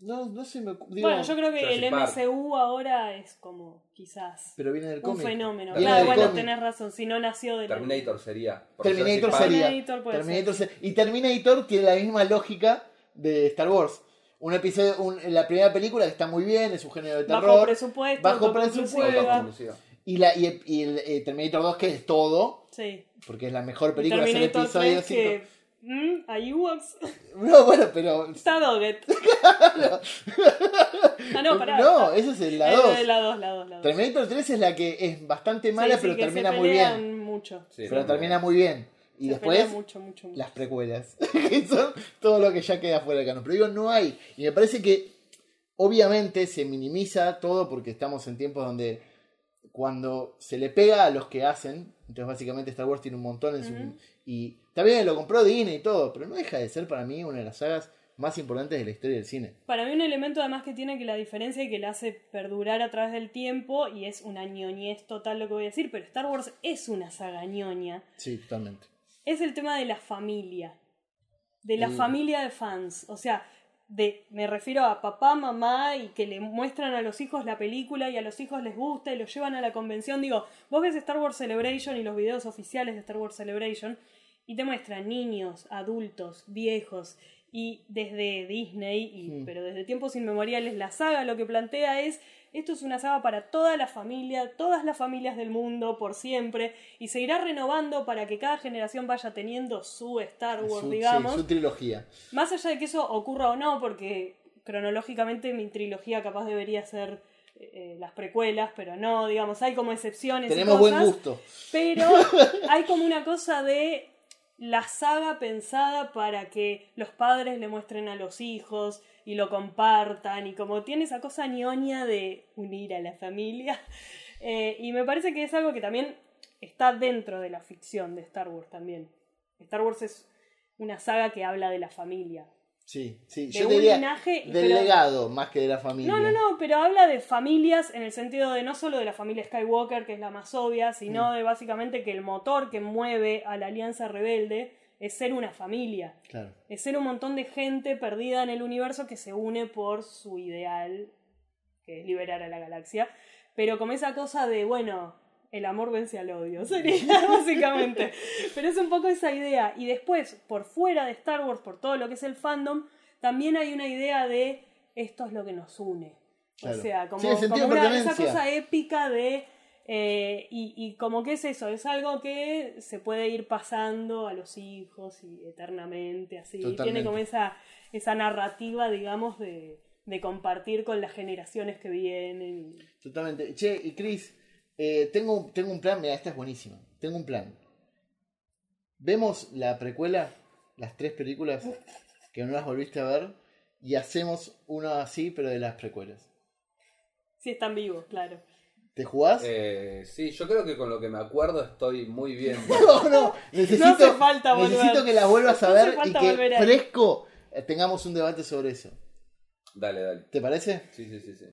S1: No, no se me ocurre.
S3: Bueno, yo creo que
S2: Jurassic
S3: el
S2: Park.
S3: MCU ahora es como, quizás.
S1: Pero viene del
S3: Un
S1: cómic.
S3: fenómeno.
S1: Viene
S3: Claro,
S1: del
S3: bueno,
S1: cómic.
S3: tenés razón. Si no nació de. la-
S2: Terminator sería.
S1: Terminator
S2: Jurassic Park-
S1: sería.
S3: Terminator puede
S1: Terminator
S3: ser.
S1: se- Y Terminator tiene la misma lógica de Star Wars. Un episodio, un- la primera película que está muy bien, es un género de terror.
S3: Bajo presupuesto.
S1: Bajo
S3: autoconclusiva.
S1: presupuesto.
S2: Autoconclusiva.
S1: Y, la, y, y el eh, Terminator 2 que es todo,
S3: Sí.
S1: porque es la mejor película, es el
S3: Terminator
S1: episodio
S3: 3
S1: 5.
S3: que. ¿Mm? ¿A Ewoks?
S1: No, bueno, pero...
S3: Está Doggett. ah, no, pará.
S1: No, esa es la
S3: Eh,
S1: 2.
S3: La 2, la 2, la 2.
S1: Terminator 3 es la que es bastante mala, pero termina muy bien.
S3: mucho.
S2: Sí,
S1: Pero termina muy bien. Y
S3: Se
S1: después,
S3: mucho, mucho, mucho.
S1: las precuelas, que son todo lo que ya queda fuera del canon. Pero digo, no hay. Y me parece que, obviamente, se minimiza todo porque estamos en tiempos donde cuando se le pega a los que hacen, entonces básicamente Star Wars tiene un montón en su... Y también lo compró Disney y todo, pero no deja de ser para mí una de las sagas más importantes de la historia del cine.
S3: Para mí un elemento además que tiene que la diferencia y que la hace perdurar a través del tiempo, y es una ñoñez total lo que voy a decir, pero Star Wars es una saga ñoña,
S1: Sí, totalmente.
S3: es el tema de la familia, de la
S1: El-
S3: familia de fans, o sea, de, me refiero a papá, mamá y que le muestran a los hijos la película y a los hijos les gusta y los llevan a la convención. Digo, vos ves Star Wars Celebration y los videos oficiales de Star Wars Celebration y te muestran niños, adultos, viejos y desde Disney, y, pero desde tiempos inmemoriales la saga lo que plantea es esto es una saga para toda la familia, todas las familias del mundo, por siempre, y se irá renovando para que cada generación vaya teniendo su Star Wars,
S1: Su, sí,
S3: digamos.
S1: su trilogía.
S3: Más allá de que eso ocurra o no, porque cronológicamente mi trilogía capaz debería ser eh, las precuelas, pero no, digamos, hay como excepciones. y
S1: Tenemos buen gusto.
S3: Pero hay como una cosa de la saga pensada para que los padres le muestren a los hijos y lo compartan y como tiene esa cosa ñoña de unir a la familia. Eh, y me parece que es algo que también está dentro de la ficción de Star Wars también. Star Wars es una saga que habla de la familia.
S1: Sí, sí.
S3: de
S1: Yo
S3: un
S1: diría
S3: linaje.
S1: del
S3: pero-
S1: legado más que de la familia.
S3: No, no, no, pero habla de familias en el sentido de no solo de la familia Skywalker, que es la más obvia, sino
S1: Mm.
S3: de básicamente que el motor que mueve a la Alianza Rebelde es ser una familia.
S1: Claro.
S3: Es ser un montón de gente perdida en el universo que se une por su ideal, que es liberar a la galaxia. Pero como esa cosa de, bueno, el amor vence al odio, sería básicamente. Pero es un poco esa idea. Y después, por fuera de Star Wars, por todo lo que es el fandom, también hay una idea de esto es lo que nos une.
S1: Claro.
S3: O sea, como,
S1: Sí,
S3: como una- esa cosa épica de... eh, y, y como que es eso, es algo que se puede ir pasando a los hijos y eternamente, así.
S1: Totalmente.
S3: Tiene como esa, esa narrativa, digamos, de, de compartir con las generaciones que vienen.
S1: Totalmente. Che, y Chris, eh, tengo, tengo un plan, mira, esta es buenísima. Tengo un plan. Vemos la precuela, las tres películas que no las volviste a ver, y hacemos uno así, pero de las precuelas.
S3: Si están vivos, claro.
S1: ¿Te jugás?
S2: Eh, sí, yo creo que con lo que me acuerdo estoy muy bien.
S1: No, no, necesito,
S3: No hace falta volver.
S1: necesito que las vuelvas a
S3: No
S1: ver y que fresco eh, tengamos un debate sobre eso.
S2: Dale, dale.
S1: ¿Te parece?
S2: Sí, sí, sí, sí.